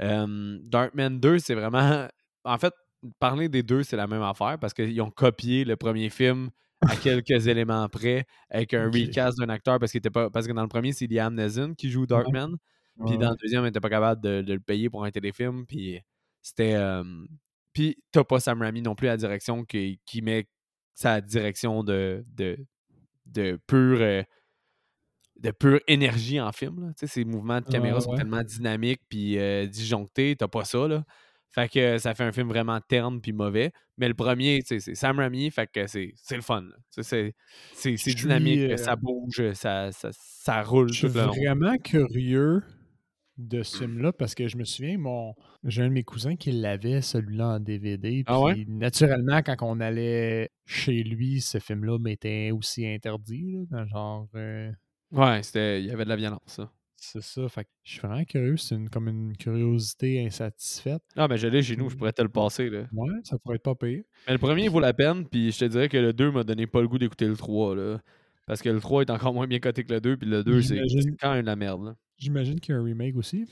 Euh, Darkman 2, c'est vraiment. En fait, parler des deux, c'est la même affaire parce qu'ils ont copié le premier film à quelques éléments près avec un recast d'un acteur parce qu'il était pas. Parce que dans le premier, c'est Liam Neeson qui joue Darkman. Puis Ouais, dans le deuxième, on n'était pas capable de, de le payer pour un téléfilm. Puis c'était. euh, puis t'as pas Sam Raimi non plus à la direction qui, qui met sa direction de, de, de pure. euh, de pure énergie en film. là. Ces mouvements de caméra Ouais, sont ouais. tellement dynamiques puis euh, disjonctés. T'as pas ça, là. Fait que ça fait un film vraiment terne puis mauvais. Mais le premier, c'est Sam Raimi, fait que c'est le fun. C'est dynamique, suis, euh, ça bouge, ça, ça, ça roule Je suis long. vraiment curieux de ce film-là parce que je me souviens, mon j'ai un de mes cousins qui l'avait, celui-là, en DVD. Ah ouais? Puis naturellement, quand on allait chez lui, ce film-là m'était aussi interdit. là, dans genre. euh, Ouais, c'était. Il y avait de la violence, ça. C'est ça. Fait que je suis vraiment curieux. C'est une, comme une curiosité insatisfaite. Ah, ben je l'ai chez nous, je pourrais te le passer, là. Ouais, ça pourrait être pas pire. Mais le premier vaut la peine, puis je te dirais que le 2 m'a donné pas le goût d'écouter le 3, là. Parce que le 3 est encore moins bien coté que le 2, puis le 2, c'est quand même la merde, là. J'imagine qu'il y a un remake aussi.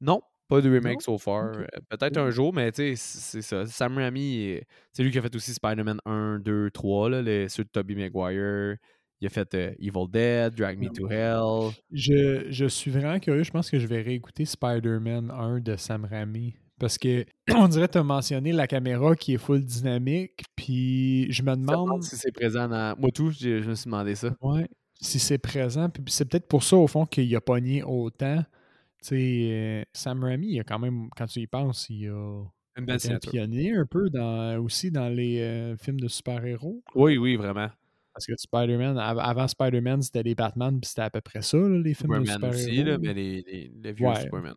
Non, pas de remake so far. Euh, Peut-être un jour, mais tu sais, c'est ça. Sam Raimi, c'est lui qui a fait aussi Spider-Man 1, 2, 3, là, les, ceux de Tobey Maguire. Il a fait euh, Evil Dead, Drag Me to Hell. Je, je suis vraiment curieux. Je pense que je vais réécouter Spider-Man 1 de Sam Raimi. Parce que on dirait que tu as mentionné la caméra qui est full dynamique. Puis je me Je me demande demande si c'est présent dans. Moi, tout, j'ai- je me suis demandé ça. ouais, si c'est présent. Puis c'est peut-être pour ça, au fond, qu'il a pogné autant. Tu sais, euh, Sam Raimi, il a quand même, quand tu y penses, il a un signature. pionnier un peu dans, aussi dans les euh, films de super-héros. Oui, oui, vraiment. Parce que Spider-Man, av- avant Spider-Man, c'était les Batman, puis c'était à peu près ça, là, les films de super-héros. aussi, là, mais les, les, les vieux Ouais. Superman.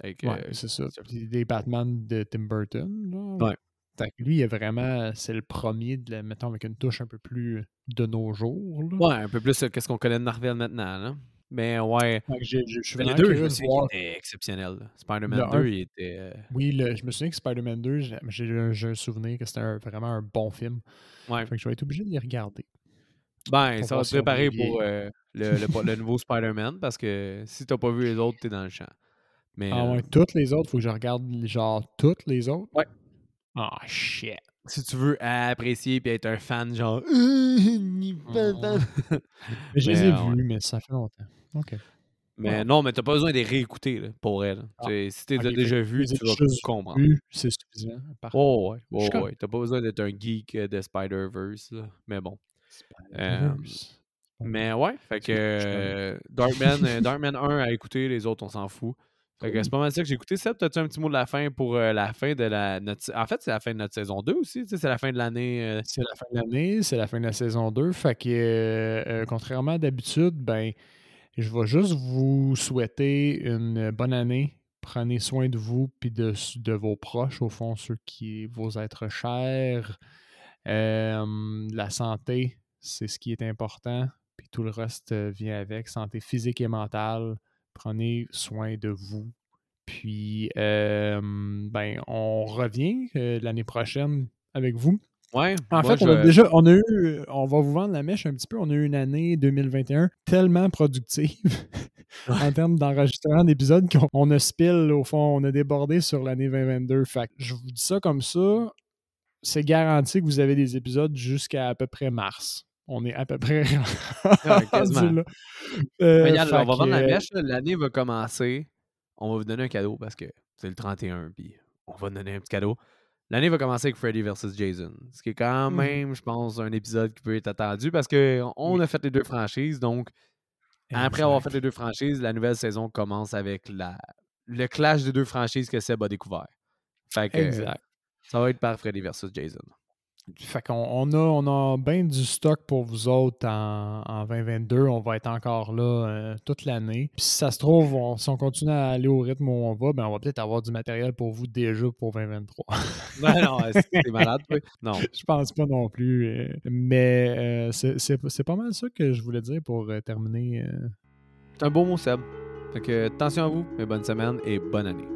Avec, Ouais, euh, c'est ça. Puis les Batman de Tim Burton. Là. Ouais. Que lui, il est vraiment, c'est le premier, de mettons, avec une touche un peu plus de nos jours. Là. Ouais, un peu plus euh, qu'est-ce qu'on connaît de Marvel maintenant, là. Mais ouais. Que je suis Mais le vraiment 2, je voir. était exceptionnel. Spider-Man Le 2, un. il était. euh, Oui, le- je me souviens que Spider-Man 2, j'ai un souvenir que c'était vraiment un bon film. Ouais. Fait que je vais être obligé de les regarder. Ben, ça va on préparer pour euh, le, le, le nouveau Spider-Man parce que si t'as pas vu les autres, t'es dans le champ. Mais Ah euh, ouais, toutes les autres, faut que je regarde genre toutes les autres? Ouais. Ah shit. si tu veux apprécier et être un fan, genre. Mais Mais je les ai Mais, ouais. vus, mais ça fait longtemps. OK. Ouais. non, mais t'as pas besoin de les réécouter là, pour elle. Ah, Si t'es déjà vu, tu vas tout comprendre. C'est suffisant. Parfait. Oh ouais, oh, ouais. T'as pas besoin d'être un geek euh, de Spider-Verse. Mais bon. Spider-Verse. Mais ouais, fait que euh, Darkman, euh, Darkman 1 à écouter, les autres, on s'en fout. C'est pas mal ça que j'ai écouté. Seb, t'as-tu un petit mot de la fin pour euh, la fin de la. Notre... En fait, c'est la fin de notre saison 2 aussi, c'est la fin de l'année. euh, C'est la fin de l'année, c'est la fin de la saison 2. Fait que, euh, contrairement à d'habitude, ben, je vais juste vous souhaiter une bonne année. Prenez soin de vous puis de, de vos proches, au fond, ceux qui vos êtres chers. La santé, c'est ce qui est important. Puis tout le reste vient avec. Santé physique et mentale. Prenez soin de vous. Puis, euh, ben, on revient euh, l'année prochaine avec vous. Ouais. En fait, on a je- déjà, on a eu, on va vous vendre la mèche un petit peu. On a eu une année 2021 tellement productive en termes d'enregistrement d'épisodes qu'on on a spill, au fond, on a débordé sur l'année 2022. Fait que je vous dis ça comme ça, c'est garanti que vous avez des épisodes jusqu'à à peu près mars. On est à peu près quasiment. là. Euh, regarde, fait on va vendre la mèche. là, L'année va commencer. On va vous donner un cadeau parce que c'est le 31, puis on va donner un petit cadeau. L'année va commencer avec Freddy vs. Jason. Ce qui est quand Mhm. même, je pense, un épisode qui peut être attendu parce qu'on on a fait les deux franchises. Donc, après avoir fait les deux franchises, la nouvelle saison commence avec la, le clash des deux franchises que Seb a découvert. Fait que Exact. ça va être par Freddy vs. Jason. Fait qu'on on a, on a bien du stock pour vous autres en, en 2022. On va être encore là euh, toute l'année. Puis si ça se trouve, on- si on continue à aller au rythme où on va, ben on va peut-être avoir du matériel pour vous déjà pour 2023. non, non, c'est malade. Non. Je pense pas non plus. euh, mais euh, c'est pas mal ça que je voulais dire pour terminer. C'est un beau mot, Seb. Fait que attention à vous, et bonne semaine et bonne année.